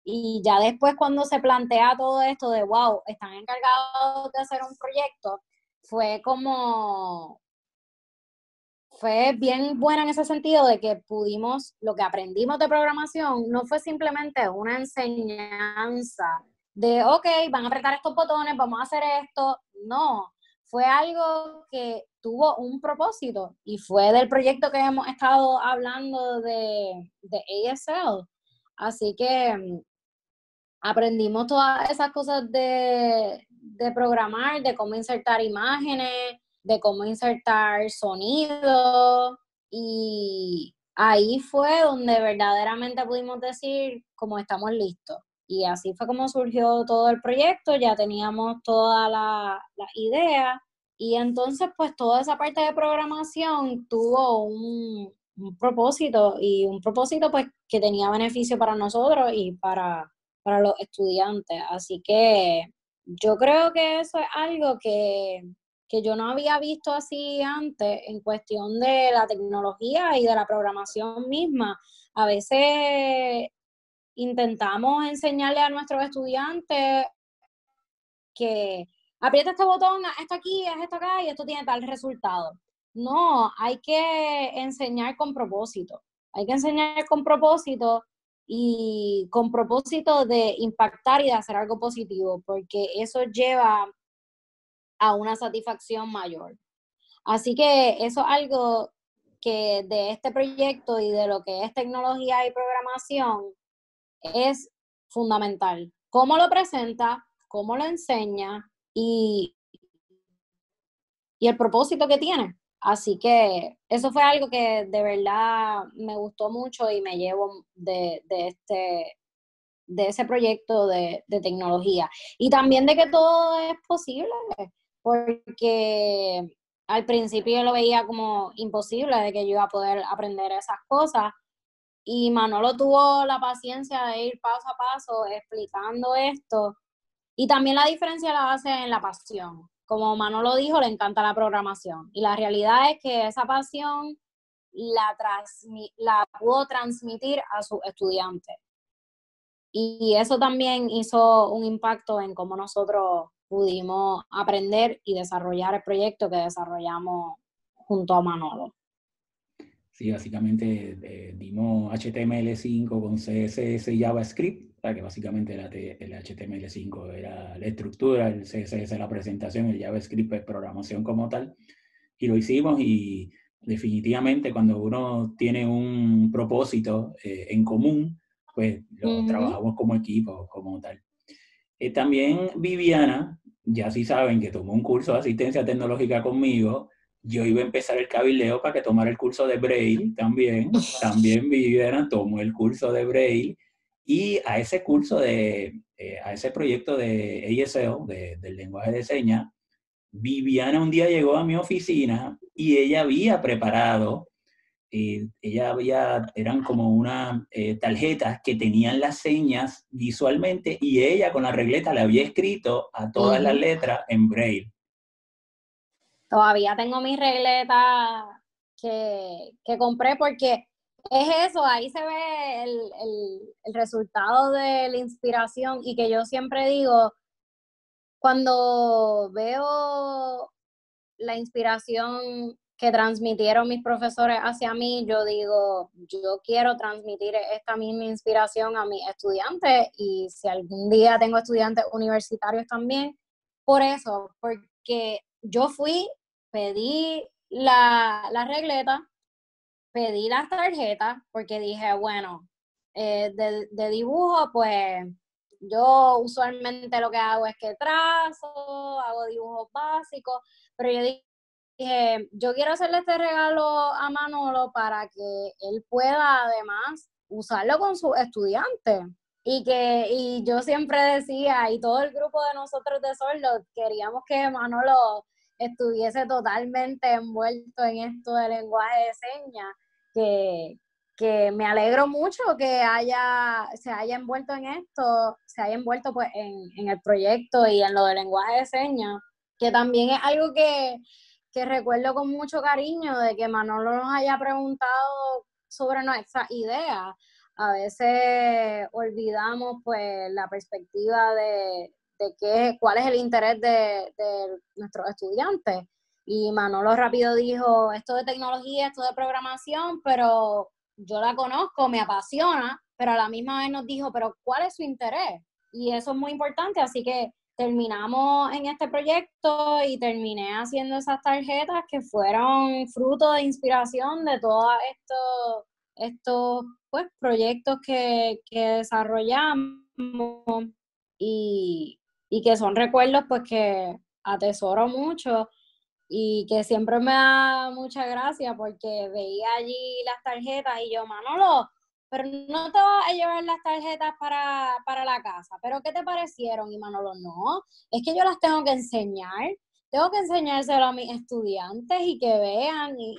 Y ya después cuando se plantea todo esto de, wow, están encargados de hacer un proyecto, fue como, fue bien buena en ese sentido de que pudimos, lo que aprendimos de programación no fue simplemente una enseñanza de, ok, van a apretar estos botones, vamos a hacer esto. No, fue algo que tuvo un propósito y fue del proyecto que hemos estado hablando de, de ASL. Así que aprendimos todas esas cosas de, de programar, de cómo insertar imágenes, de cómo insertar sonido y ahí fue donde verdaderamente pudimos decir como estamos listos. Y así fue como surgió todo el proyecto, ya teníamos toda la, la idea y entonces pues toda esa parte de programación tuvo un, un, propósito y un propósito pues que tenía beneficio para nosotros y para, para los estudiantes. Así que yo creo que eso es algo que, que yo no había visto así antes en cuestión de la tecnología y de la programación misma. A veces intentamos enseñarle a nuestros estudiantes que aprieta este botón, esto aquí, es esto acá y esto tiene tal resultado. No, hay que enseñar con propósito. Hay que enseñar con propósito y con propósito de impactar y de hacer algo positivo, porque eso lleva a una satisfacción mayor. Así que eso es algo que de este proyecto y de lo que es tecnología y programación es fundamental. Cómo lo presenta, cómo lo enseña y, y el propósito que tiene. Así que eso fue algo que de verdad me gustó mucho y me llevo de, este, de ese proyecto de, de, tecnología. Y también de que todo es posible, porque al principio yo lo veía como imposible de que yo iba a poder aprender esas cosas. Y Manolo tuvo la paciencia de ir paso a paso explicando esto. Y también la diferencia la hace en la pasión como Manolo dijo, le encanta la programación. Y la realidad es que esa pasión la, pudo transmitir a sus estudiantes. Y eso también hizo un impacto en cómo nosotros pudimos aprender y desarrollar el proyecto que desarrollamos junto a Manolo. Sí, básicamente eh, dimos HTML5 con CSS y JavaScript, que básicamente el HTML5 era la estructura, el CSS la presentación, el JavaScript es programación como tal, y lo hicimos y definitivamente cuando uno tiene un propósito eh, en común, pues lo trabajamos como equipo, como tal. Eh, también Viviana, ya sí saben que tomó un curso de asistencia tecnológica conmigo, yo iba a empezar el cabildeo para que tomara el curso de Braille también. *laughs* También Viviana tomó el curso de Braille. Y a ese curso de, eh, a ese proyecto de ASL, del lenguaje de señas, Viviana un día llegó a mi oficina y ella había preparado, eh, ella había, eran como unas eh, tarjetas que tenían las señas visualmente y ella con la regleta le había escrito a todas las letras en braille. Todavía tengo mi regleta que, compré porque es eso, ahí se ve el, resultado de la inspiración y que yo siempre digo, cuando veo la inspiración que transmitieron mis profesores hacia mí, yo digo, yo quiero transmitir esta misma inspiración a mis estudiantes y si algún día tengo estudiantes universitarios también, por eso, porque yo fui, pedí la, regleta, pedí las tarjetas, porque dije, bueno, eh, de, dibujo, pues yo usualmente lo que hago es que trazo, hago dibujos básicos, pero yo dije, yo quiero hacerle este regalo a Manolo para que él pueda además usarlo con sus estudiantes. Y que y yo siempre decía, y todo el grupo de nosotros de Sordo, queríamos que Manolo estuviese totalmente envuelto en esto del lenguaje de señas, que, que me alegro mucho que haya, se haya envuelto en esto, se haya envuelto pues en, en el proyecto y en lo del lenguaje de señas, que también es algo que, que recuerdo con mucho cariño de que Manolo nos haya preguntado sobre nuestra idea. A veces olvidamos pues la perspectiva de, de qué, cuál es el interés de, nuestros estudiantes. Y Manolo rápido dijo, esto de tecnología, esto de programación, pero yo la conozco, me apasiona, pero a la misma vez nos dijo, pero ¿cuál es su interés? Y eso es muy importante, así que terminamos en este proyecto y terminé haciendo esas tarjetas que fueron fruto de inspiración de todos estos, estos pues, proyectos que, que desarrollamos y, y que son recuerdos pues que atesoro mucho y que siempre me da mucha gracia porque veía allí las tarjetas y yo, Manolo, pero no te vas a llevar las tarjetas para, para la casa, pero ¿qué te parecieron? Y Manolo, no, es que yo las tengo que enseñar, tengo que enseñárselo a mis estudiantes y que vean y,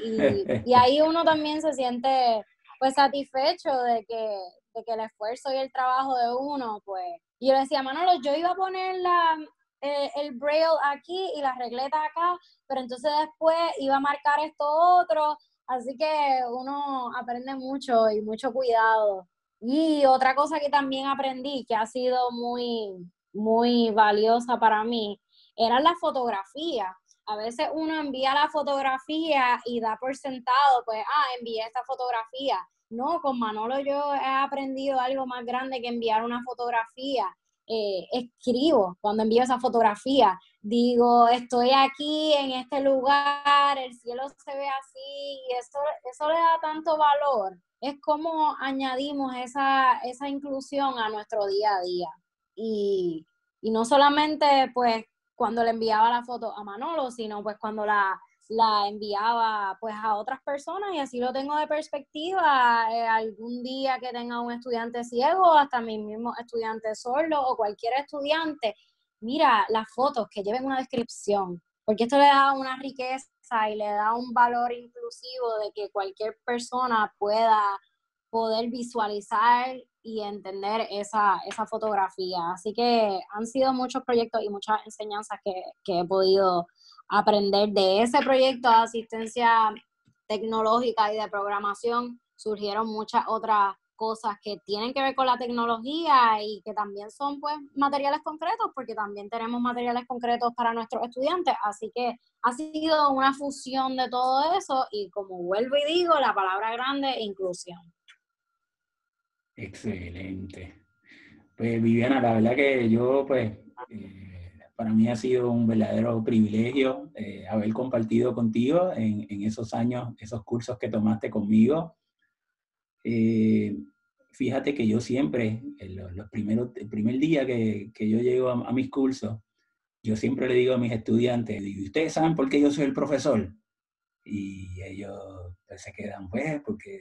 y, *laughs* ahí uno también se siente pues satisfecho de que, de que el esfuerzo y el trabajo de uno, pues, y yo le decía, Manolo, yo iba a poner la, eh, el braille aquí y las regletas acá, pero entonces después iba a marcar esto otro, así que uno aprende mucho y mucho cuidado. Y otra cosa que también aprendí, que ha sido muy, muy valiosa para mí, era la fotografía. A veces uno envía la fotografía y da por sentado, pues, ah, envié esta fotografía. No, con Manolo yo he aprendido algo más grande que enviar una fotografía eh, escribo, cuando envío esa fotografía, digo, estoy aquí en este lugar, el cielo se ve así, y eso, eso le da tanto valor. Es como añadimos esa, esa inclusión a nuestro día a día. Y, y no solamente pues cuando le enviaba la foto a Manolo, sino pues cuando la, la enviaba pues a otras personas y así lo tengo de perspectiva. Eh, algún día que tenga un estudiante ciego, hasta mi mismo estudiante sordo o cualquier estudiante, mira las fotos que lleven una descripción, porque esto le da una riqueza y le da un valor inclusivo de que cualquier persona pueda poder visualizar y entender esa, esa fotografía. Así que han sido muchos proyectos y muchas enseñanzas que, que he podido aprender de ese proyecto de asistencia tecnológica y de programación, surgieron muchas otras cosas que tienen que ver con la tecnología y que también son pues materiales concretos, porque también tenemos materiales concretos para nuestros estudiantes, así que ha sido una fusión de todo eso y como vuelvo y digo, la palabra grande, inclusión. Excelente. Pues Viviana, la verdad que yo pues eh, para mí ha sido un verdadero privilegio eh, haber compartido contigo en, esos años, esos cursos que tomaste conmigo. Eh, fíjate que yo siempre, los, primeros, el primer día que, yo llego a, mis cursos, yo siempre le digo a mis estudiantes, ¿ustedes saben por qué yo soy el profesor? Y ellos pues, se quedan, pues, porque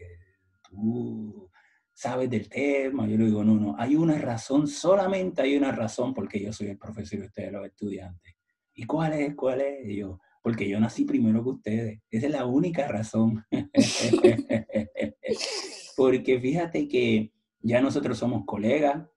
tú sabes del tema. Yo le digo, no, no, hay una razón, solamente hay una razón porque yo soy el profesor y ustedes los estudiantes. ¿Y cuál es? ¿Cuál es? Y yo, porque yo nací primero que ustedes. Esa es la única razón. *laughs* porque fíjate que ya nosotros somos colegas,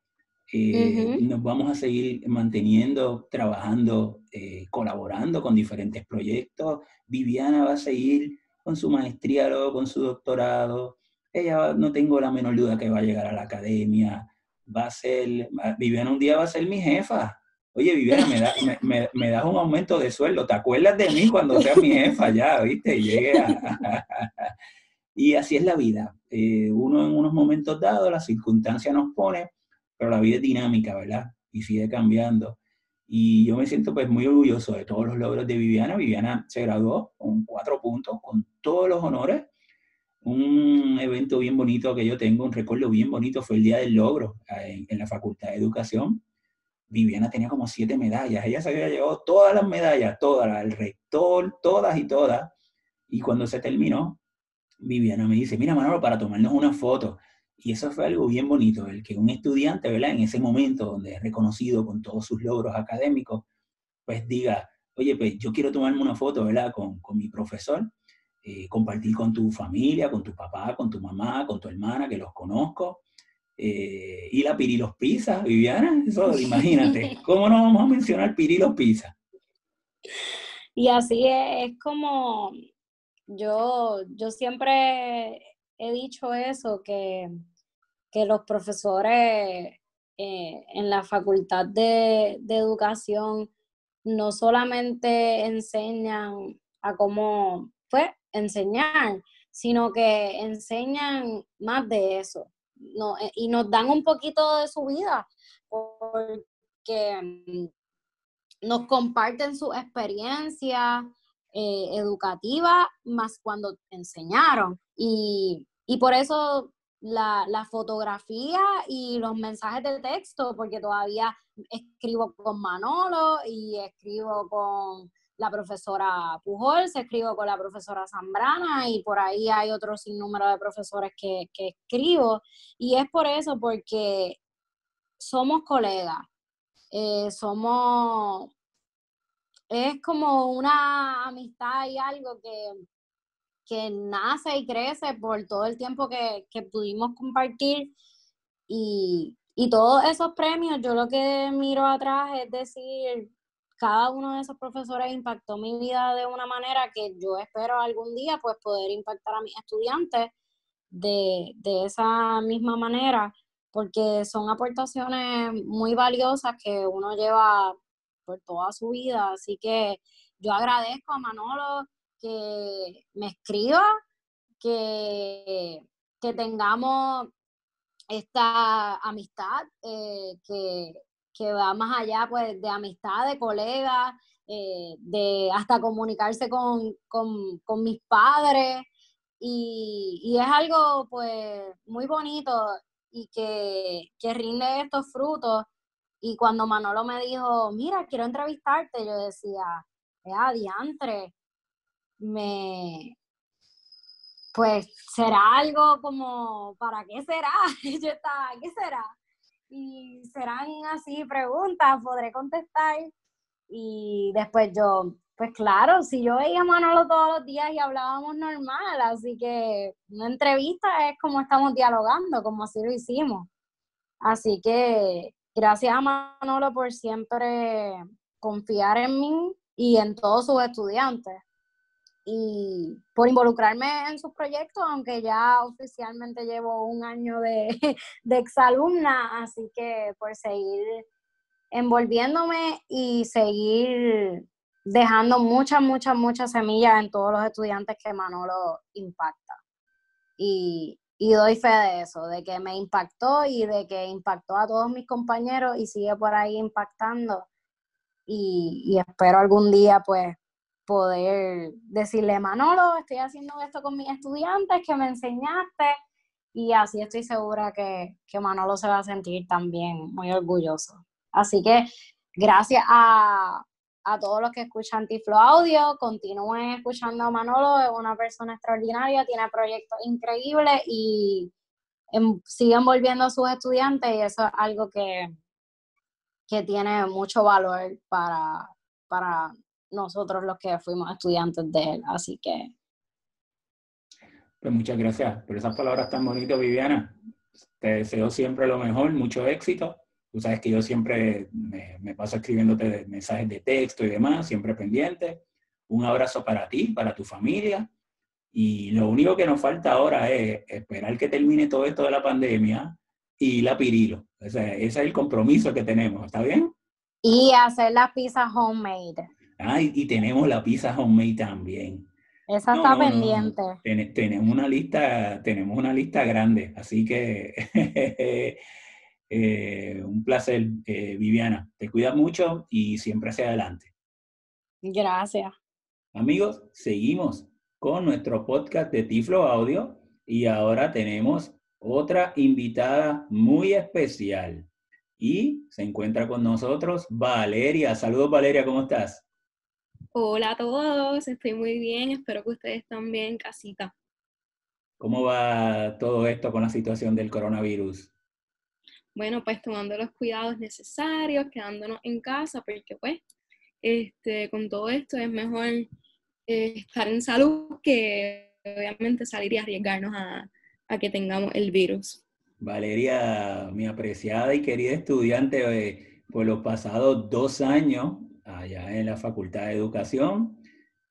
eh, nos vamos a seguir manteniendo, trabajando, eh, colaborando con diferentes proyectos. Viviana va a seguir con su maestría, luego con su doctorado, ella no tengo la menor duda que va a llegar a la academia, va a ser, Viviana un día va a ser mi jefa. Oye, Viviana, me, da, me, das un aumento de sueldo, ¿te acuerdas de mí cuando seas mi jefa ya, viste? Y llegue *laughs* y así es la vida. Eh, uno en unos momentos dados, la circunstancia nos pone, pero la vida es dinámica, ¿verdad? Y sigue cambiando. Y yo me siento pues muy orgulloso de todos los logros de Viviana. Viviana se graduó con cuatro puntos, con todos los honores un evento bien bonito que yo tengo, un recuerdo bien bonito, fue el Día del Logro en, la Facultad de Educación. Viviana tenía como siete medallas, ella se había llevado todas las medallas, todas, el rector, todas y todas. Y cuando se terminó, Viviana me dice, mira Manolo, para tomarnos una foto. Y eso fue algo bien bonito, el que un estudiante, ¿verdad? En ese momento donde es reconocido con todos sus logros académicos, pues diga, oye, pues yo quiero tomarme una foto, ¿verdad? Con, con mi profesor eh, compartir con tu familia, con tu papá, con tu mamá, con tu hermana, que los conozco. Eh, y la Pirilos Pizza, Viviana, eso *laughs* imagínate, ¿cómo no vamos a mencionar Pirilos Pizza? Y así es, como yo, yo siempre he dicho eso, que, los profesores eh, en la facultad de, de, educación no solamente enseñan a cómo, pues, enseñar, sino que enseñan más de eso. No, eh, y nos dan un poquito de su vida, porque mm, nos comparten su experiencia eh, educativa más cuando enseñaron. Y, por eso la, la, fotografía y los mensajes de texto, porque todavía escribo con Manolo y escribo con la profesora Pujol, se escribo con la profesora Zambrana y por ahí hay otro sinnúmero de profesores que, que escribo. Y es por eso, porque somos colegas, eh, somos, es como una amistad y algo que, que nace y crece por todo el tiempo que, que pudimos compartir y, y todos esos premios, yo lo que miro atrás es decir, cada uno de esos profesores impactó mi vida de una manera que yo espero algún día pues poder impactar a mis estudiantes de, esa misma manera, porque son aportaciones muy valiosas que uno lleva por toda su vida. Así que yo agradezco a Manolo que me escriba, que, que tengamos esta amistad, eh, que, que va más allá pues, de amistad, de colegas, eh, de hasta comunicarse con, mis padres. Y, es algo pues muy bonito y que, que rinde estos frutos. Y cuando Manolo me dijo, mira, quiero entrevistarte, yo decía, vea, diantre, me, pues será algo como, ¿para qué será? *laughs* Yo estaba, ¿qué será? Y serán así preguntas, podré contestar. Y después yo, pues claro, si yo veía a Manolo todos los días y hablábamos normal, así que una entrevista es como estamos dialogando, como así lo hicimos. Así que gracias a Manolo por siempre confiar en mí y en todos sus estudiantes y por involucrarme en sus proyectos, aunque ya oficialmente llevo un año de, *laughs* de exalumna, así que por seguir envolviéndome y seguir dejando muchas, muchas, muchas semillas en todos los estudiantes que Manolo impacta. Y, doy fe de eso, de que me impactó y de que impactó a todos mis compañeros y sigue por ahí impactando. Y espero algún día pues poder decirle, Manolo, estoy haciendo esto con mis estudiantes que me enseñaste y así estoy segura que, que Manolo se va a sentir también muy orgulloso. Así que gracias a, a todos los que escuchan Tiflo Audio, continúen escuchando a Manolo, es una persona extraordinaria, tiene proyectos increíbles y en, sigue envolviendo a sus estudiantes y eso es algo que, que tiene mucho valor para, para nosotros los que fuimos estudiantes de él. Así que... Pues muchas gracias por esas palabras tan bonitas, Viviana. Te deseo siempre lo mejor, mucho éxito. Tú sabes que yo siempre me, paso escribiéndote mensajes de texto y demás, siempre pendiente. Un abrazo para ti, para tu familia. Y lo único que nos falta ahora es esperar que termine todo esto de la pandemia y la pirilo. Ese, ese es el compromiso que tenemos, ¿está bien? Y hacer la pizza homemade. Ah, y, tenemos la pizza homemade también. Esa está pendiente. tenemos una lista, tenemos una lista grande, así que *laughs* eh, un placer, eh, Viviana. Te cuidas mucho y siempre hacia adelante. Gracias. Amigos, seguimos con nuestro podcast de Tiflo Audio y ahora tenemos otra invitada muy especial. Y se encuentra con nosotros Valeria. Saludos Valeria, ¿cómo estás? Hola a todos, estoy muy bien, espero que ustedes también, casita. ¿Cómo va todo esto con la situación del coronavirus? Bueno, pues tomando los cuidados necesarios, quedándonos en casa, porque pues este, con todo esto es mejor eh, estar en salud que obviamente salir y arriesgarnos a, que tengamos el virus. Valeria, mi apreciada y querida estudiante, eh, por los pasados dos años allá en la Facultad de Educación.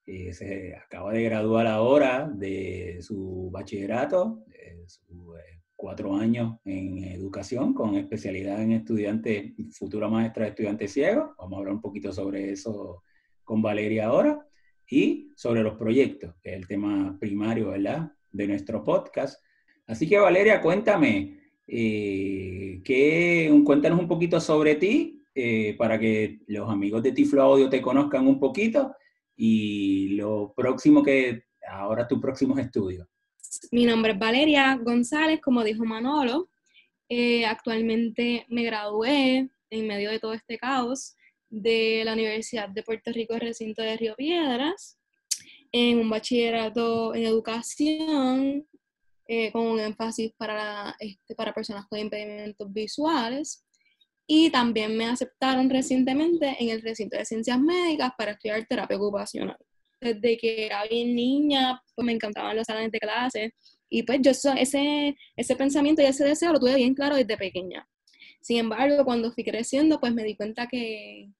Eh, se acaba de graduar ahora de su bachillerato, sus eh, cuatro años en educación con especialidad en estudiante, futura maestra de estudiantes ciegos. Vamos a hablar un poquito sobre eso con Valeria ahora y sobre los proyectos, que es el tema primario, ¿verdad?, de nuestro podcast. Así que Valeria, cuéntame, eh, cuéntanos un poquito sobre ti eh, para que los amigos de Tiflo Audio te conozcan un poquito y lo próximo que, ahora tus próximos estudios. mi nombre es Valeria González, como dijo Manolo. Eh, actualmente me gradué en medio de todo este caos de la Universidad de Puerto Rico, recinto de Río Piedras, en un bachillerato en educación eh, con un énfasis para, este, para personas con impedimentos visuales. Y también me aceptaron recientemente en el recinto de ciencias médicas para estudiar terapia ocupacional. Desde que era bien niña, pues me encantaban los salones de clase. Y pues yo ese, ese pensamiento y ese deseo lo tuve bien claro desde pequeña. Sin embargo, cuando fui creciendo, pues me di cuenta que,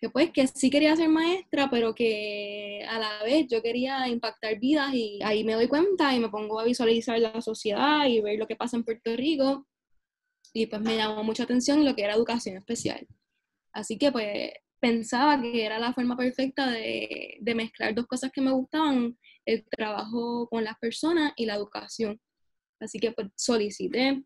que pues que sí quería ser maestra, pero que a la vez yo quería impactar vidas y ahí me doy cuenta y me pongo a visualizar la sociedad y ver lo que pasa en Puerto Rico y pues me llamó mucha atención lo que era educación especial. Así que pues pensaba que era la forma perfecta de, de mezclar dos cosas que me gustaban, el trabajo con las personas y la educación. Así que pues solicité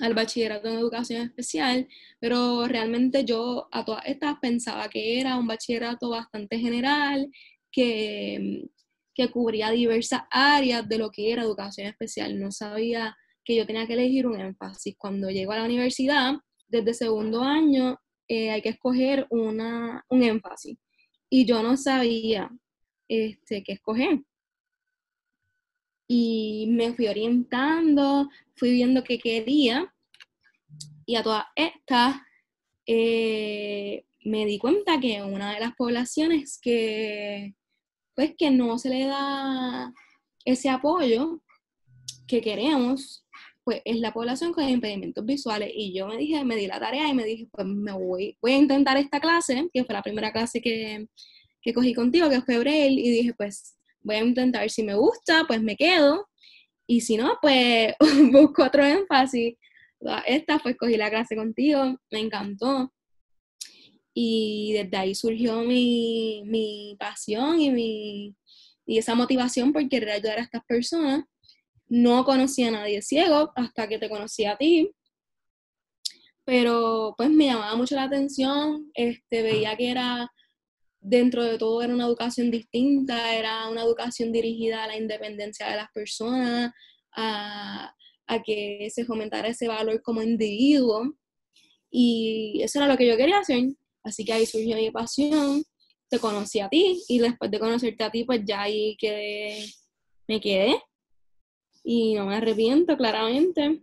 al bachillerato en educación especial, pero realmente yo a todas estas pensaba que era un bachillerato bastante general, que, que cubría diversas áreas de lo que era educación especial. No sabía que yo tenía que elegir un énfasis. Cuando llego a la universidad, desde segundo año, eh, hay que escoger una, un énfasis. Y yo no sabía este, qué escoger y me fui orientando, fui viendo qué quería y a todas estas eh, me di cuenta que una de las poblaciones que pues que no se le da ese apoyo que queremos pues es la población con impedimentos visuales y yo me dije, me di la tarea y me dije, pues me voy, voy a intentar esta clase, que fue la primera clase que, que cogí contigo, que fue Braille, y dije, pues voy a intentar, si me gusta, pues me quedo, y si no, pues *laughs* busco otro énfasis. Esta, pues cogí la clase contigo, me encantó. Y desde ahí surgió mi, mi pasión y, mi, y esa motivación por querer ayudar a estas personas. No conocía a nadie ciego hasta que te conocí a ti, pero pues me llamaba mucho la atención, este, veía que era dentro de todo era una educación distinta, era una educación dirigida a la independencia de las personas, a, que se fomentara ese valor como individuo. Y eso era lo que yo quería hacer. Así que ahí surgió mi pasión, te conocí a ti y después de conocerte a ti, pues ya ahí quedé, me quedé. Y no me arrepiento, claramente.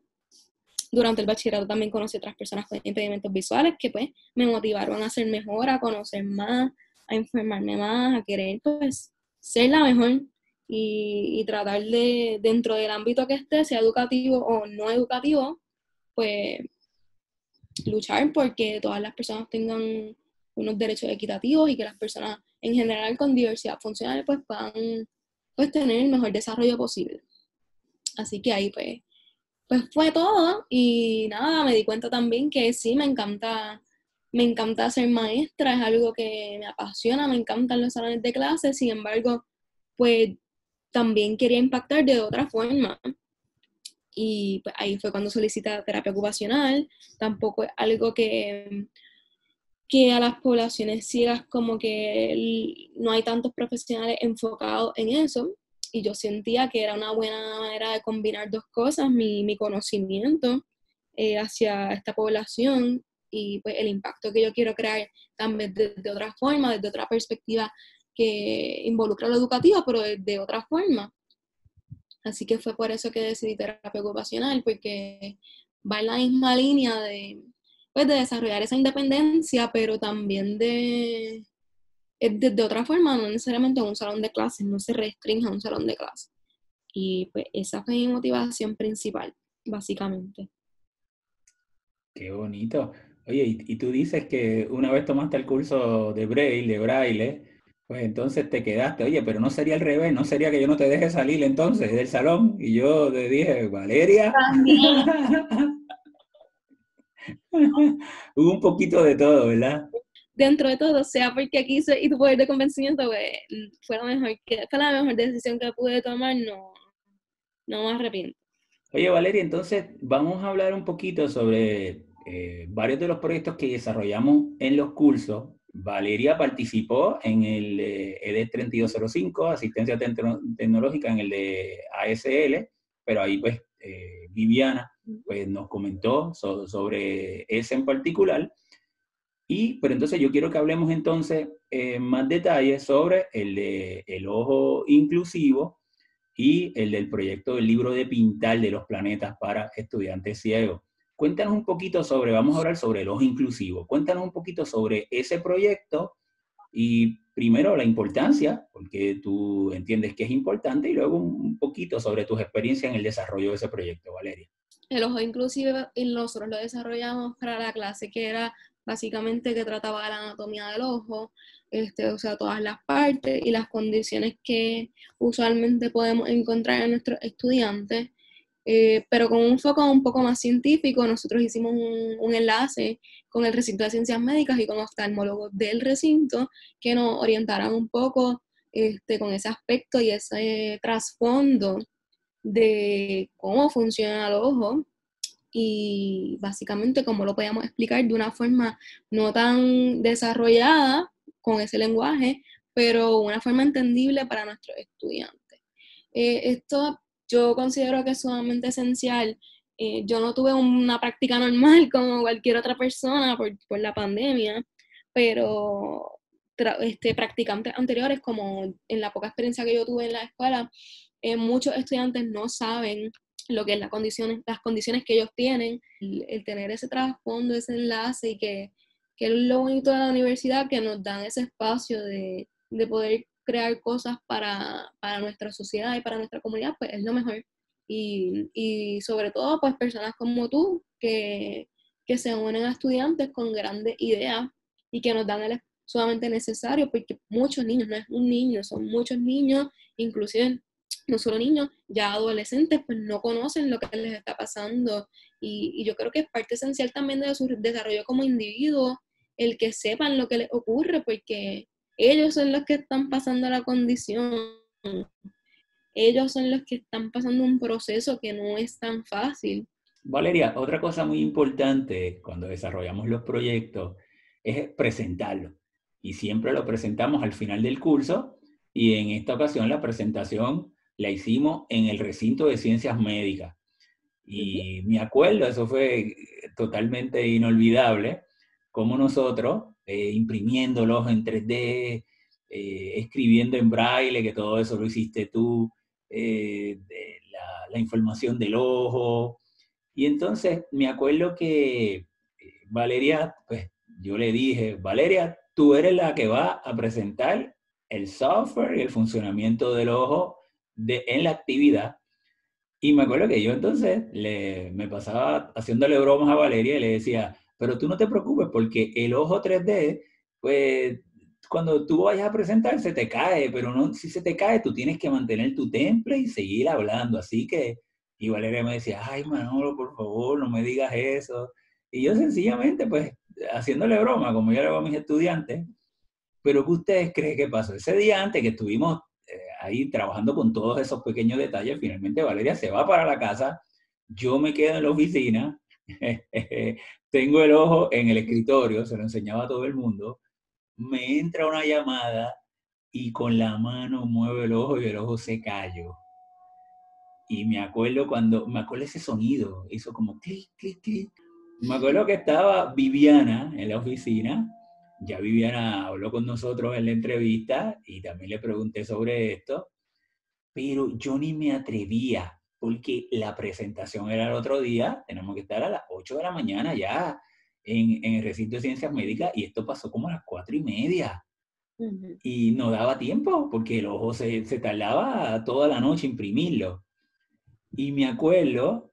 Durante el bachillerato también conocí otras personas con impedimentos visuales que pues me motivaron a ser mejor, a conocer más, a informarme más, a querer pues ser la mejor y, tratar de, dentro del ámbito que esté, sea educativo o no educativo, pues luchar porque todas las personas tengan unos derechos equitativos y que las personas en general con diversidad funcional pues puedan pues, tener el mejor desarrollo posible. Así que ahí pues, pues fue todo. Y nada, me di cuenta también que sí, me encanta me encanta ser maestra, es algo que me apasiona, me encantan los salones de clase, sin embargo, pues también quería impactar de otra forma. Y pues, ahí fue cuando solicité terapia ocupacional, tampoco es algo que, que a las poblaciones ciegas como que no hay tantos profesionales enfocados en eso, y yo sentía que era una buena manera de combinar dos cosas, mi, mi conocimiento eh, hacia esta población y pues el impacto que yo quiero crear también de, otra forma, desde otra perspectiva que involucra lo educativo, pero de, otra forma. Así que fue por eso que decidí terapia ocupacional, porque va en la misma línea de, pues, de desarrollar esa independencia, pero también de, de, otra forma, no necesariamente en un salón de clases, no se restringe a un salón de clases. Y pues esa fue mi motivación principal, básicamente. Qué bonito. Oye, y, tú dices que una vez tomaste el curso de Braille, de Braille, pues entonces te quedaste, oye, pero no sería al revés, no sería que yo no te deje salir entonces del salón. Y yo te dije, Valeria. *laughs* Hubo un poquito de todo, ¿verdad? Dentro de todo, sea, porque aquí hice, y tu poder de convencimiento, pues, fue la mejor, fue la mejor decisión que pude tomar, no, no me arrepiento. Oye, Valeria, entonces vamos a hablar un poquito sobre eh, varios de los proyectos que desarrollamos en los cursos, Valeria participó en el ED 3205, asistencia tecnológica en el de ASL, pero ahí pues eh, Viviana pues, nos comentó sobre ese en particular. Y, pero entonces yo quiero que hablemos entonces en más detalles sobre el de el ojo inclusivo y el del proyecto del libro de Pintal de los planetas para estudiantes ciegos. Cuéntanos un poquito sobre, vamos a hablar sobre el ojo inclusivo. Cuéntanos un poquito sobre ese proyecto y primero la importancia, porque tú entiendes que es importante, y luego un poquito sobre tus experiencias en el desarrollo de ese proyecto, Valeria. El ojo inclusive nosotros lo desarrollamos para la clase que era básicamente que trataba la anatomía del ojo, este, o sea, todas las partes y las condiciones que usualmente podemos encontrar en nuestros estudiantes. Eh, pero con un foco un poco más científico, nosotros hicimos un, enlace con el recinto de ciencias médicas y con oftalmólogos del recinto que nos orientaran un poco este, con ese aspecto y ese trasfondo de cómo funciona el ojo y básicamente cómo lo podíamos explicar de una forma no tan desarrollada con ese lenguaje, pero una forma entendible para nuestros estudiantes. Eh, esto yo considero que es sumamente esencial. Eh, yo no tuve una práctica normal *laughs* como cualquier otra persona por, por la pandemia, pero este, practicantes anteriores, como en la poca experiencia que yo tuve en la escuela, eh, muchos estudiantes no saben lo que es las condiciones, las condiciones que ellos tienen, el, tener ese trasfondo, ese enlace y que, que, es lo bonito de la universidad, que nos dan ese espacio de, de poder crear cosas para, para, nuestra sociedad y para nuestra comunidad, pues es lo mejor. Y, y sobre todo, pues personas como tú, que, que, se unen a estudiantes con grandes ideas y que nos dan el sumamente necesario, porque muchos niños, no es un niño, son muchos niños, inclusive no solo niños, ya adolescentes, pues no conocen lo que les está pasando. Y, y yo creo que es parte esencial también de su desarrollo como individuo, el que sepan lo que les ocurre, porque ellos son los que están pasando la condición. Ellos son los que están pasando un proceso que no es tan fácil. Valeria, otra cosa muy importante cuando desarrollamos los proyectos es presentarlo. Y siempre lo presentamos al final del curso y en esta ocasión la presentación la hicimos en el recinto de ciencias médicas. Y me acuerdo, eso fue totalmente inolvidable, como nosotros, eh, imprimiéndolos en 3D, eh, escribiendo en braille, que todo eso lo hiciste tú, eh, la, la, información del ojo. Y entonces me acuerdo que Valeria, pues yo le dije, Valeria, tú eres la que va a presentar el software y el funcionamiento del ojo de, en la actividad. Y me acuerdo que yo entonces le, me pasaba haciéndole bromas a Valeria y le decía, pero tú no te preocupes porque el ojo 3D, pues cuando tú vayas a presentar se te cae, pero no, si se te cae tú tienes que mantener tu temple y seguir hablando. Así que, y Valeria me decía, ay Manolo, por favor, no me digas eso. Y yo sencillamente, pues, haciéndole broma, como yo le hago a mis estudiantes, pero ¿qué ustedes creen que pasó? Ese día antes que estuvimos ahí trabajando con todos esos pequeños detalles, finalmente Valeria se va para la casa, yo me quedo en la oficina, *laughs* tengo el ojo en el escritorio, se lo enseñaba a todo el mundo, me entra una llamada y con la mano mueve el ojo y el ojo se cayó. Y me acuerdo cuando, me acuerdo ese sonido, hizo como clic, clic, clic. Me acuerdo que estaba Viviana en la oficina ya Viviana habló con nosotros en la entrevista y también le pregunté sobre esto, pero yo ni me atrevía porque la presentación era el otro día, tenemos que estar a las 8 de la mañana ya en, el recinto de ciencias médicas y esto pasó como a las 4 y media. Y no daba tiempo porque el ojo se, se tardaba toda la noche imprimirlo. Y me acuerdo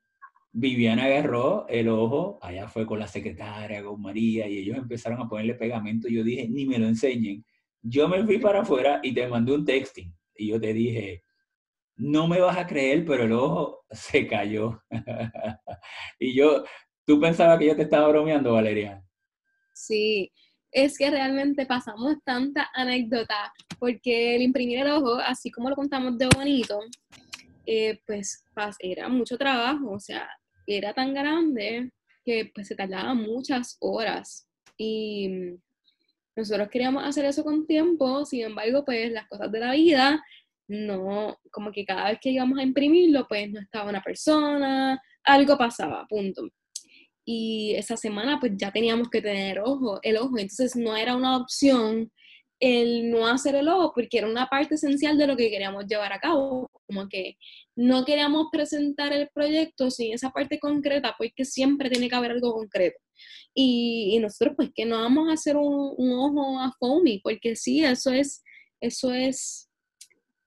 Viviana agarró el ojo, allá fue con la secretaria, con María, y ellos empezaron a ponerle pegamento. Yo dije, ni me lo enseñen. Yo me fui para afuera y te mandé un texting. Y yo te dije, no me vas a creer, pero el ojo se cayó. *laughs* y yo, ¿tú pensabas que yo te estaba bromeando, Valeria? Sí, es que realmente pasamos tanta anécdota, porque el imprimir el ojo, así como lo contamos de bonito, eh, pues era mucho trabajo, o sea, era tan grande que pues, se tardaba muchas horas. Y, nosotros queríamos hacer eso con tiempo, sin embargo, pues las cosas de la vida, no, como que cada vez que íbamos a imprimirlo, pues no estaba una persona, algo pasaba, punto. Y esa semana pues ya teníamos que tener ojo, el ojo, entonces no era una opción el no hacer el ojo porque era una parte esencial de lo que queríamos llevar a cabo, como que no queríamos presentar el proyecto sin esa parte concreta, porque siempre tiene que haber algo concreto. Y, nosotros pues que no vamos a hacer un, ojo a foamy, porque sí, eso es, eso es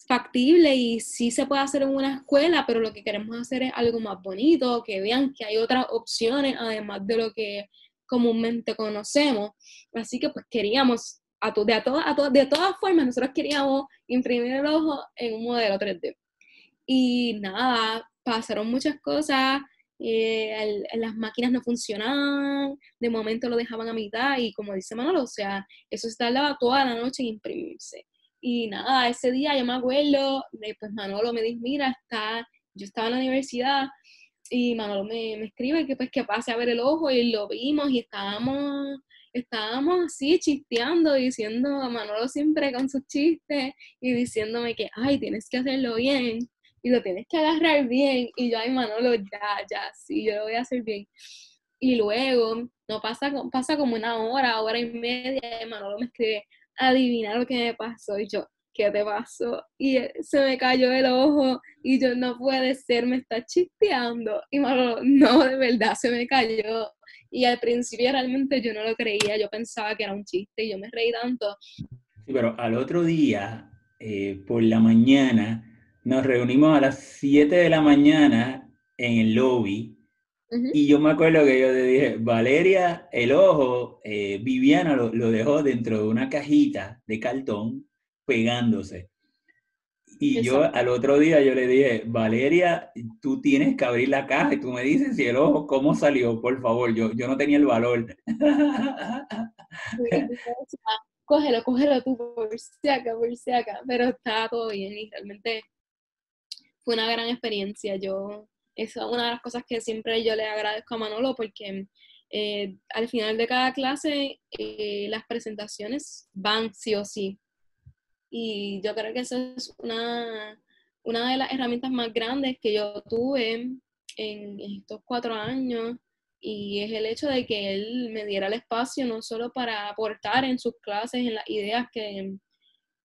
factible y sí se puede hacer en una escuela, pero lo que queremos hacer es algo más bonito, que vean que hay otras opciones además de lo que comúnmente conocemos. Así que pues queríamos, a de, a a de todas formas, nosotros queríamos imprimir el ojo en un modelo 3D. Y nada, pasaron muchas cosas, eh, las máquinas no funcionaban, de momento lo dejaban a mitad y como dice Manolo, o sea, eso se tardaba toda la noche en imprimirse. Y nada, ese día yo me acuerdo, pues Manolo me dice, mira, está, yo estaba en la universidad y Manolo me, me escribe que pues que pase a ver el ojo y lo vimos y estábamos estábamos así chisteando, diciendo a Manolo siempre con sus chistes y diciéndome que, ay, tienes que hacerlo bien y lo tienes que agarrar bien. Y yo, ay, Manolo, ya, ya, sí, yo lo voy a hacer bien. Y luego, no pasa, pasa como una hora, hora y media, y Manolo me escribe, adivina lo que me pasó. Y yo, ¿qué te pasó? Y se me cayó el ojo y yo, no puede ser, me está chisteando. Y Manolo, no, de verdad, se me cayó. Y al principio realmente yo no lo creía, yo pensaba que era un chiste y yo me reí tanto. Sí, pero al otro día, eh, por la mañana, nos reunimos a las 7 de la mañana en el lobby y yo me acuerdo que yo te dije, Valeria, el ojo, eh, Viviana lo, dejó dentro de una cajita de cartón pegándose. Y yo al otro día yo le dije, Valeria, tú tienes que abrir la caja y tú me dices si el ojo, ¿cómo salió? Por favor, yo, yo no tenía el valor. cógelo, cógelo tú por si acá, por si acá, pero está todo bien y realmente fue una gran experiencia. Yo, esa es una de las cosas que siempre yo le agradezco a Manolo porque eh, al final de cada clase eh, las presentaciones van sí o sí. Y yo creo que esa es una, una de las herramientas más grandes que yo tuve en estos cuatro años y es el hecho de que él me diera el espacio no solo para aportar en sus clases, en las ideas que,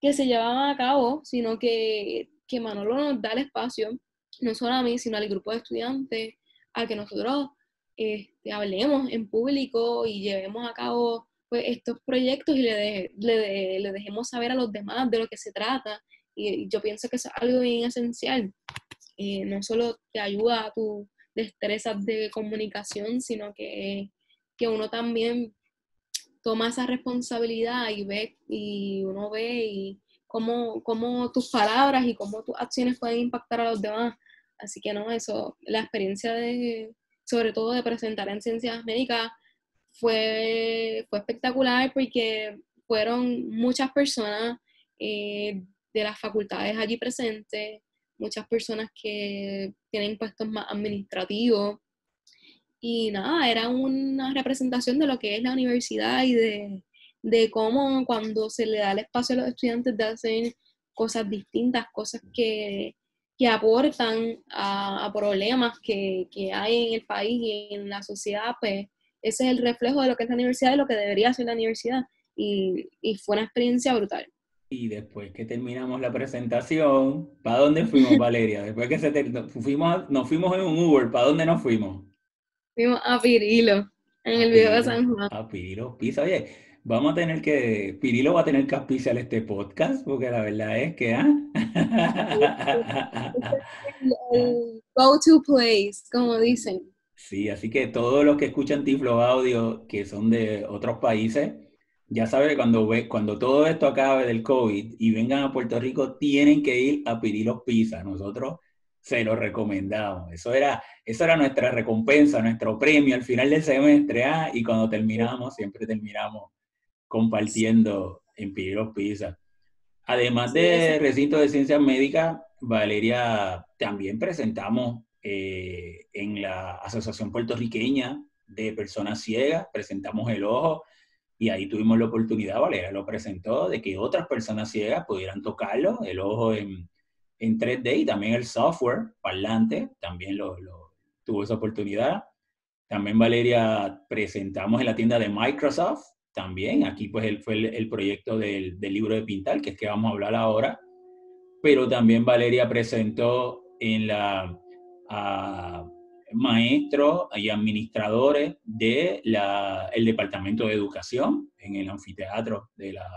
que se llevaban a cabo, sino que que Manolo nos da el espacio, no solo a mí, sino al grupo de estudiantes, a que nosotros este, hablemos en público y llevemos a cabo pues, estos proyectos y le, le, dejemos saber a los demás de lo que se trata. Y, yo pienso que es algo bien esencial. Eh, no solo te ayuda a tu destrezas de comunicación, sino que, que uno también toma esa responsabilidad y ve, y uno ve y, cómo, cómo tus palabras y cómo tus acciones pueden impactar a los demás. Así que no, eso, la experiencia de, sobre todo de presentar en ciencias médicas, fue, fue espectacular porque fueron muchas personas eh, de las facultades allí presentes, muchas personas que tienen puestos más administrativos. Y nada, era una representación de lo que es la universidad y de, de cómo cuando se le da el espacio a los estudiantes de hacer cosas distintas, cosas que, aportan a, problemas que, hay en el país y en la sociedad, pues ese es el reflejo de lo que es la universidad y lo que debería ser la universidad. Y, fue una experiencia brutal. Y después que terminamos la presentación, ¿para dónde fuimos, Valeria? Después que se fuimos, nos fuimos en un Uber, ¿para dónde nos fuimos? Fuimos a Pirilo, en el video de San Juan. A Pirilo, Pisa. Oye, Vamos a tener que, Pirilo va a tener que auspiciar este podcast, porque la verdad es que, ¿ah? go to place, como dicen. Sí, así que todos los que escuchan Tiflo Audio, que son de otros países, ya saben que cuando, ve, cuando todo esto acabe del COVID y vengan a Puerto Rico, tienen que ir a Pirilo Pizza. Nosotros se lo recomendamos. Eso era, eso era nuestra recompensa, nuestro premio al final del semestre. ¿ah? Y cuando terminamos, siempre terminamos compartiendo en Pirilos Pizza. Además de recinto de ciencias médicas, Valeria, también presentamos eh, en la Asociación Puertorriqueña de Personas Ciegas, presentamos el ojo y ahí tuvimos la oportunidad, Valeria lo presentó, de que otras personas ciegas pudieran tocarlo, el ojo en, en 3D y también el software parlante, también lo, lo, tuvo esa oportunidad. También Valeria presentamos en la tienda de Microsoft, también aquí pues el, fue el, proyecto del, del, libro de Pintal, que es que vamos a hablar ahora, pero también Valeria presentó en la maestros y administradores del el Departamento de Educación en el anfiteatro de la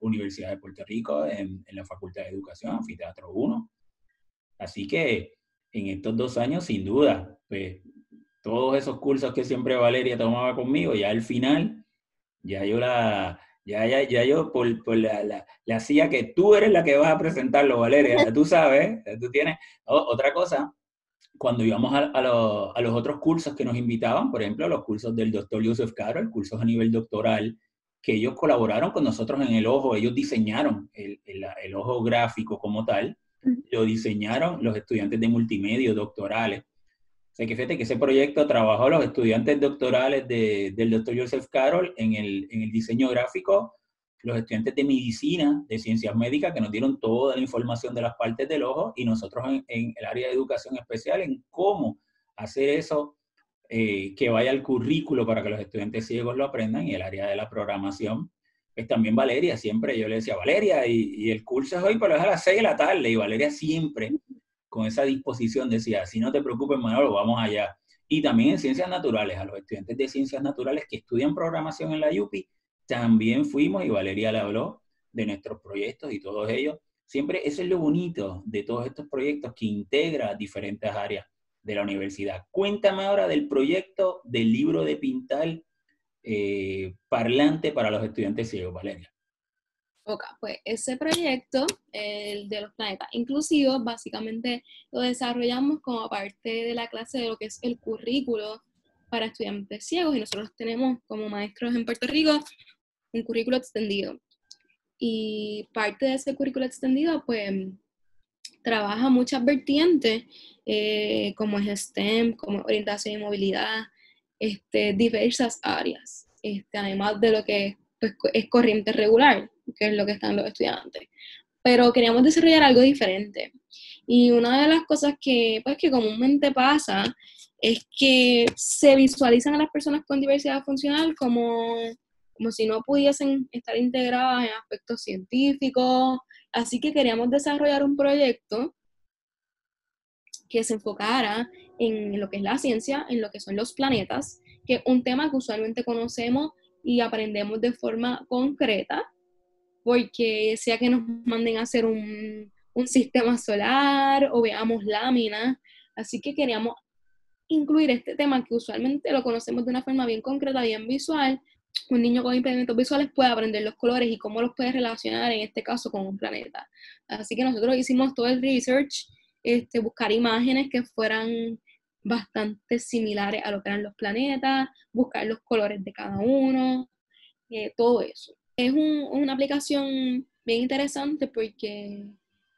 Universidad de Puerto Rico, en, la Facultad de Educación, Anfiteatro 1. Así que en estos dos años, sin duda, pues todos esos cursos que siempre Valeria tomaba conmigo, ya al final, ya yo la, ya, ya, ya yo por, la, la, hacía que tú eres la que vas a presentarlo, Valeria, tú sabes, tú tienes, otra cosa, cuando íbamos a, los otros cursos que nos invitaban, por ejemplo, los cursos del doctor Joseph Carroll, cursos a nivel doctoral, que ellos colaboraron con nosotros en el ojo, ellos diseñaron el, el, ojo gráfico como tal, lo diseñaron los estudiantes de multimedia doctorales. O sea que fíjate que ese proyecto trabajó los estudiantes doctorales de, del doctor Joseph Carroll en el, en el diseño gráfico los estudiantes de medicina, de ciencias médicas, que nos dieron toda la información de las partes del ojo y nosotros en, el área de educación especial en cómo hacer eso eh, que vaya al currículo para que los estudiantes ciegos lo aprendan y el área de la programación. Pues también Valeria, siempre yo le decía, Valeria, y, el curso es hoy, pero es a las 6 de la tarde, y Valeria siempre con esa disposición decía, si no te preocupes, Manolo, vamos allá. Y también en ciencias naturales, a los estudiantes de ciencias naturales que estudian programación en la UPI, también fuimos y Valeria le habló de nuestros proyectos y todos ellos. Siempre eso es lo bonito de todos estos proyectos que integra diferentes áreas de la universidad. Cuéntame ahora del proyecto del libro de Pintal eh, parlante para los estudiantes ciegos, Valeria. Ok, pues ese proyecto, el de los planetas inclusivos, básicamente lo desarrollamos como parte de la clase de lo que es el currículo para estudiantes ciegos y nosotros tenemos como maestros en Puerto Rico un currículo extendido. Y parte de ese currículo extendido, pues, trabaja muchas vertientes, eh, como es STEM, como orientación y movilidad, este, diversas áreas, este, además de lo que pues, es corriente regular, que es lo que están los estudiantes. Pero queríamos desarrollar algo diferente. Y una de las cosas que, pues, que comúnmente pasa es que se visualizan a las personas con diversidad funcional como como si no pudiesen estar integradas en aspectos científicos. Así que queríamos desarrollar un proyecto que se enfocara en lo que es la ciencia, en lo que son los planetas, que es un tema que usualmente conocemos y aprendemos de forma concreta, porque sea que nos manden a hacer un, un sistema solar o veamos láminas, así que queríamos incluir este tema que usualmente lo conocemos de una forma bien concreta, bien visual, un niño con impedimentos visuales puede aprender los colores y cómo los puede relacionar en este caso con un planeta. Así que nosotros hicimos todo el research, este, buscar imágenes que fueran bastante similares a lo que eran los planetas, buscar los colores de cada uno, eh, todo eso. Es una aplicación bien interesante porque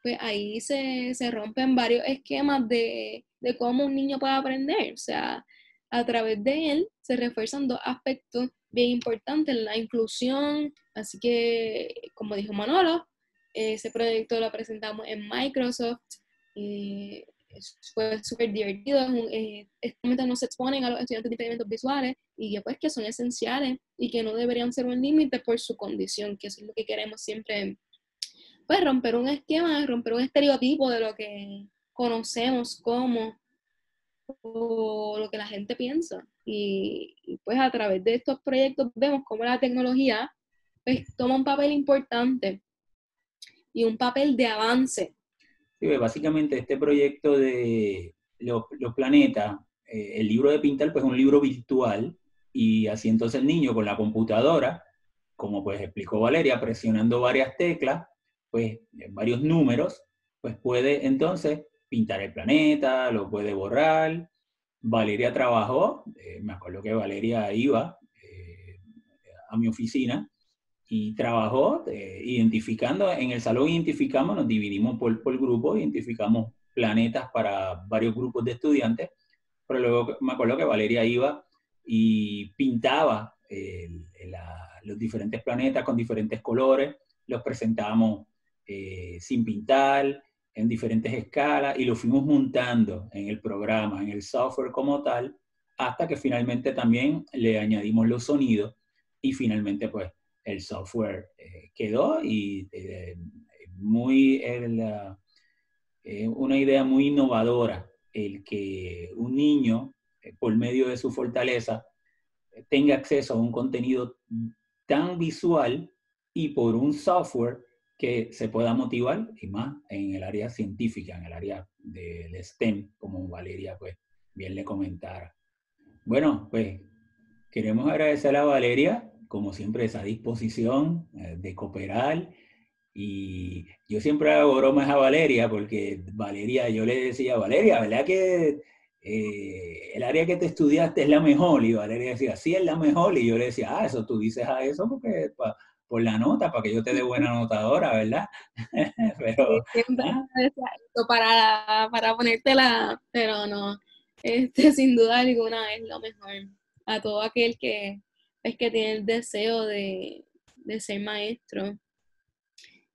pues, ahí se, se rompen varios esquemas de, de cómo un niño puede aprender. O sea, a través de él se refuerzan dos aspectos bien importante, la inclusión. Así que, como dijo Manolo, ese proyecto lo presentamos en Microsoft. y fue súper divertido. Eh, este no se exponen a los estudiantes de impedimentos visuales y que, pues, que son esenciales y que no deberían ser un límite por su condición, que eso es lo que queremos siempre. Pues romper un esquema, romper un estereotipo de lo que conocemos como o lo que la gente piensa. Y, pues a través de estos proyectos vemos cómo la tecnología pues, toma un papel importante y un papel de avance. Sí, pues, básicamente este proyecto de los, planetas, eh, el libro de Pintal pues es un libro virtual y así entonces el niño con la computadora, como pues explicó Valeria, presionando varias teclas, pues varios números, pues puede entonces pintar el planeta, lo puede borrar. Valeria trabajó, eh, me acuerdo que Valeria iba eh, a mi oficina y trabajó eh, identificando, en el salón identificamos, nos dividimos por, por grupos, identificamos planetas para varios grupos de estudiantes, pero luego me acuerdo que Valeria iba y pintaba los diferentes planetas con diferentes colores, los presentamos eh, sin pintar, en diferentes escalas, y lo fuimos montando en el programa, en el software como tal, hasta que finalmente también le añadimos los sonidos y finalmente pues el software eh, quedó y eh, muy una idea muy innovadora el que un niño por medio de su fortaleza tenga acceso a un contenido tan visual y por un software que se pueda motivar y más en el área científica, en el área del STEM, como Valeria pues bien le comentara. Bueno, pues queremos agradecer a Valeria, como siempre, esa disposición eh, de cooperar. Y yo siempre hago bromas a Valeria, porque Valeria, yo le decía, Valeria, ¿verdad que eh, el área que te estudiaste es la mejor? Y Valeria decía, sí, es la mejor. Y yo le decía, ah, eso tú dices a eso porque por la nota, para que yo te dé buena notadora, ¿verdad? *laughs* pero, siempre *laughs* ¿ah? para, para ponértela, pero no, este, *laughs* sin duda alguna es lo mejor. A todo aquel que es que tiene el deseo de, de ser maestro.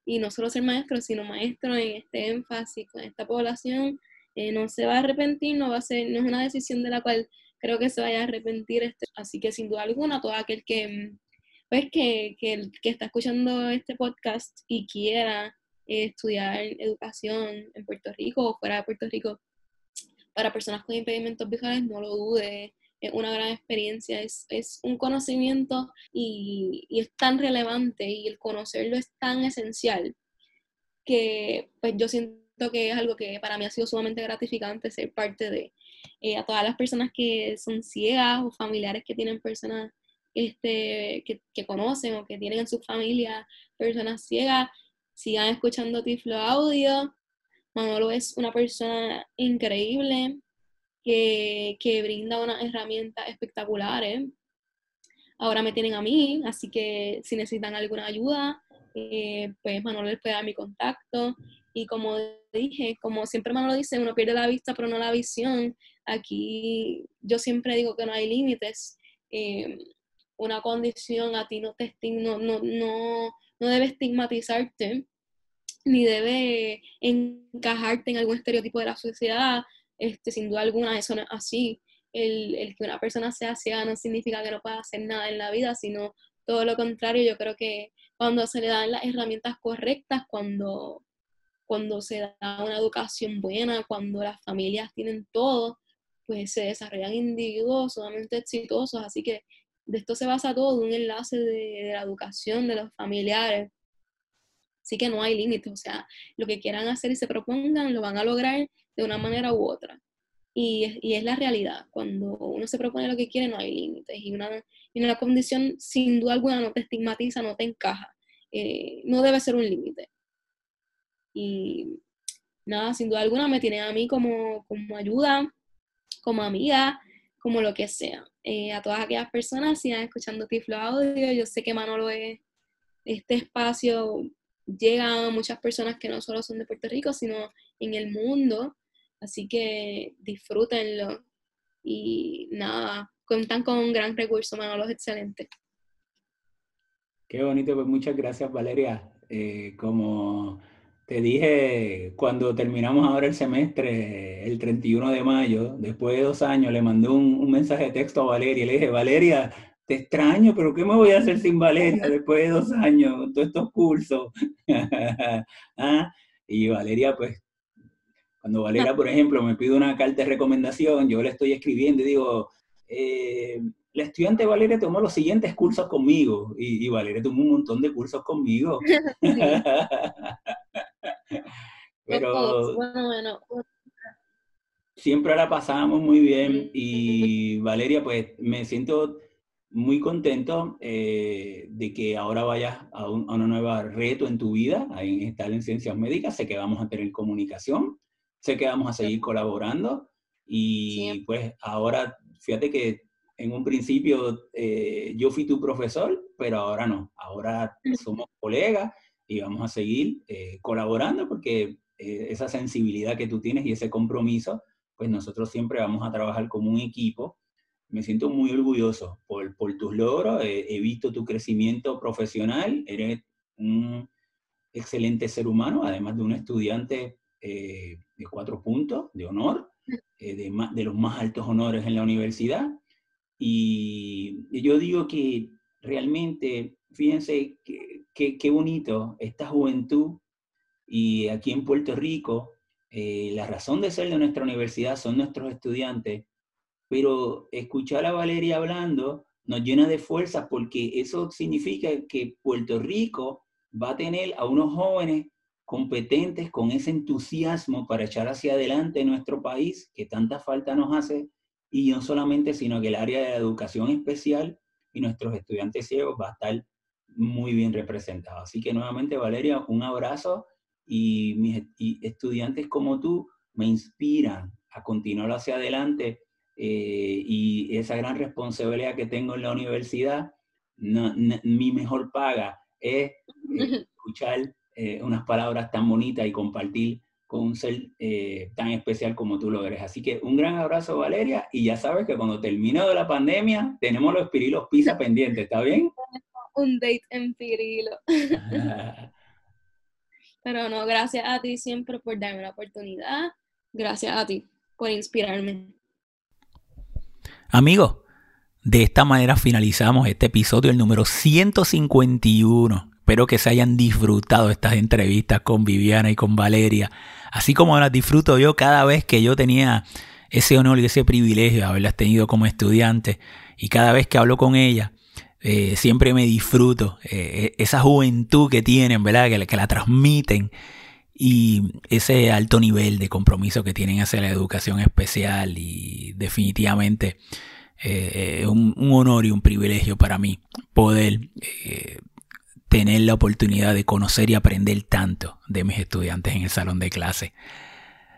Y no solo ser maestro, sino maestro en este énfasis con esta población, eh, no se va a arrepentir, no va a ser, no es una decisión de la cual creo que se vaya a arrepentir. Este, así que sin duda alguna, todo aquel que, pues, que, que, que está escuchando este podcast y quiera eh, estudiar educación en Puerto Rico o fuera de Puerto Rico, para personas con impedimentos visuales, no lo dude, es una gran experiencia, es, es un conocimiento y, y, es tan relevante y el conocerlo es tan esencial que pues yo siento que es algo que para mí ha sido sumamente gratificante ser parte de. Eh, a todas las personas que son ciegas o familiares que tienen personas este, que, que conocen o que tienen en su familia personas ciegas, sigan escuchando Tiflo Audio, Manolo es una persona increíble que, brinda unas herramientas espectaculares. Ahora me tienen a mí, así que si necesitan alguna ayuda, eh, pues Manolo les puede dar mi contacto. Y como dije, como siempre Manolo dice, uno pierde la vista pero no la visión. Aquí yo siempre digo que no hay límites. Eh, una condición a ti no te no, no, no, no debe estigmatizarte ni debe encajarte en algún estereotipo de la sociedad, este, sin duda alguna eso no es así. El, el, que una persona sea ciega no significa que no pueda hacer nada en la vida, sino todo lo contrario. Yo creo que cuando se le dan las herramientas correctas, cuando, cuando se da una educación buena, cuando las familias tienen todo, pues se desarrollan individuos sumamente exitosos. Así que de esto se basa todo, un enlace de, de la educación, de los familiares, Así que no hay límites, o sea, lo que quieran hacer y se propongan lo van a lograr de una manera u otra. Y, y es la realidad, cuando uno se propone lo que quiere no hay límites y una, y una condición sin duda alguna no te estigmatiza, no te encaja, eh, no debe ser un límite. Y nada, sin duda alguna me tiene a mí como, como ayuda, como amiga, como lo que sea. Eh, a todas aquellas personas, sigan escuchando Tiflo Audio, yo sé que Manolo es este espacio llegan a muchas personas que no solo son de Puerto Rico, sino en el mundo. Así que disfrútenlo. Y nada, cuentan con un gran recurso, Manolo, excelente. Qué bonito, pues muchas gracias, Valeria. Eh, como te dije, cuando terminamos ahora el semestre, el 31 de mayo, después de dos años, le mandé un, un mensaje de texto a Valeria. Le dije, Valeria, te extraño, pero ¿qué me voy a hacer sin Valeria después de dos años, todos estos cursos? *laughs* ¿Ah? Y Valeria, pues, cuando Valeria, por ejemplo, me pide una carta de recomendación, yo le estoy escribiendo y digo, eh, la estudiante Valeria tomó los siguientes cursos conmigo, y, Valeria tomó un montón de cursos conmigo. *laughs* *laughs* *laughs* pero siempre la pasamos muy bien y Valeria, pues me siento muy contento eh, de que ahora vayas a, un, a, una nueva reto en tu vida, en estar en ciencias médicas. Sé que vamos a tener comunicación, sé que vamos a seguir colaborando y pues ahora, fíjate que en un principio eh, yo fui tu profesor, pero ahora no, ahora somos colegas y vamos a seguir eh, colaborando porque esa sensibilidad que tú tienes y ese compromiso, pues nosotros siempre vamos a trabajar como un equipo me siento muy orgulloso por, por tus logros, he visto tu crecimiento profesional, eres un excelente ser humano, además de un estudiante eh, de cuatro puntos, de honor, eh, de, de, los más altos honores en la universidad. Y yo digo que realmente, fíjense qué bonito esta juventud y aquí en Puerto Rico, eh, la razón de ser de nuestra universidad son nuestros estudiantes, pero escuchar a Valeria hablando nos llena de fuerza porque eso significa que Puerto Rico va a tener a unos jóvenes competentes con ese entusiasmo para echar hacia adelante nuestro país que tanta falta nos hace y no solamente, sino que el área de educación especial y nuestros estudiantes ciegos va a estar muy bien representado. Así que nuevamente, Valeria, un abrazo y mis estudiantes como tú me inspiran a continuar hacia adelante eh, y esa gran responsabilidad que tengo en la universidad, mi mejor paga es eh, *laughs* escuchar eh, unas palabras tan bonitas y compartir con un ser tan especial como tú lo eres. Así que un gran abrazo, Valeria, y ya sabes que cuando termine de la pandemia tenemos los pirilos pizza *laughs* pendientes, ¿está bien? Un date en pirilo. *laughs* Pero no, gracias a ti siempre por darme la oportunidad. Gracias a ti por inspirarme. Amigos, de esta manera finalizamos este episodio, el número 151. Espero que se hayan disfrutado estas entrevistas con Viviana y con Valeria, así como las disfruto yo cada vez que yo tenía ese honor y ese privilegio de haberlas tenido como estudiante y cada vez que hablo con ella eh, siempre me disfruto eh, e-, esa juventud que tienen, ¿verdad? Que, que, la transmiten y ese alto nivel de compromiso que tienen hacia la educación especial y definitivamente eh, es un, honor y un privilegio para mí poder tener la oportunidad de conocer y aprender tanto de mis estudiantes en el salón de clase.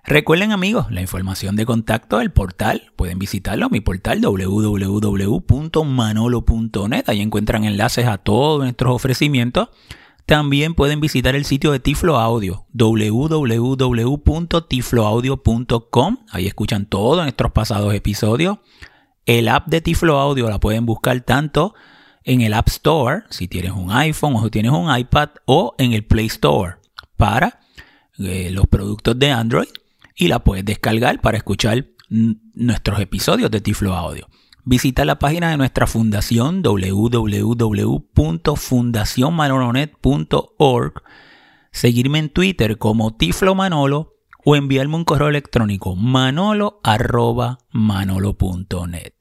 Recuerden amigos, la información de contacto del portal, pueden visitarlo, mi portal www.manolo.net, ahí encuentran enlaces a todos nuestros ofrecimientos. También pueden visitar el sitio de Tiflo Audio, www.tifloaudio.com, ahí escuchan todos nuestros pasados episodios. El app de Tiflo Audio la pueden buscar tanto en el App Store, si tienes un iPhone o si tienes un iPad, o en el Play Store para eh, los productos de Android y la puedes descargar para escuchar nuestros episodios de Tiflo Audio. Visita la página de nuestra fundación www.fundacionmanolonet.org, seguirme en Twitter como Tiflo Manolo o enviarme un correo electrónico manolo.manolo.net.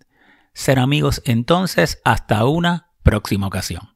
Ser amigos entonces hasta una próxima ocasión.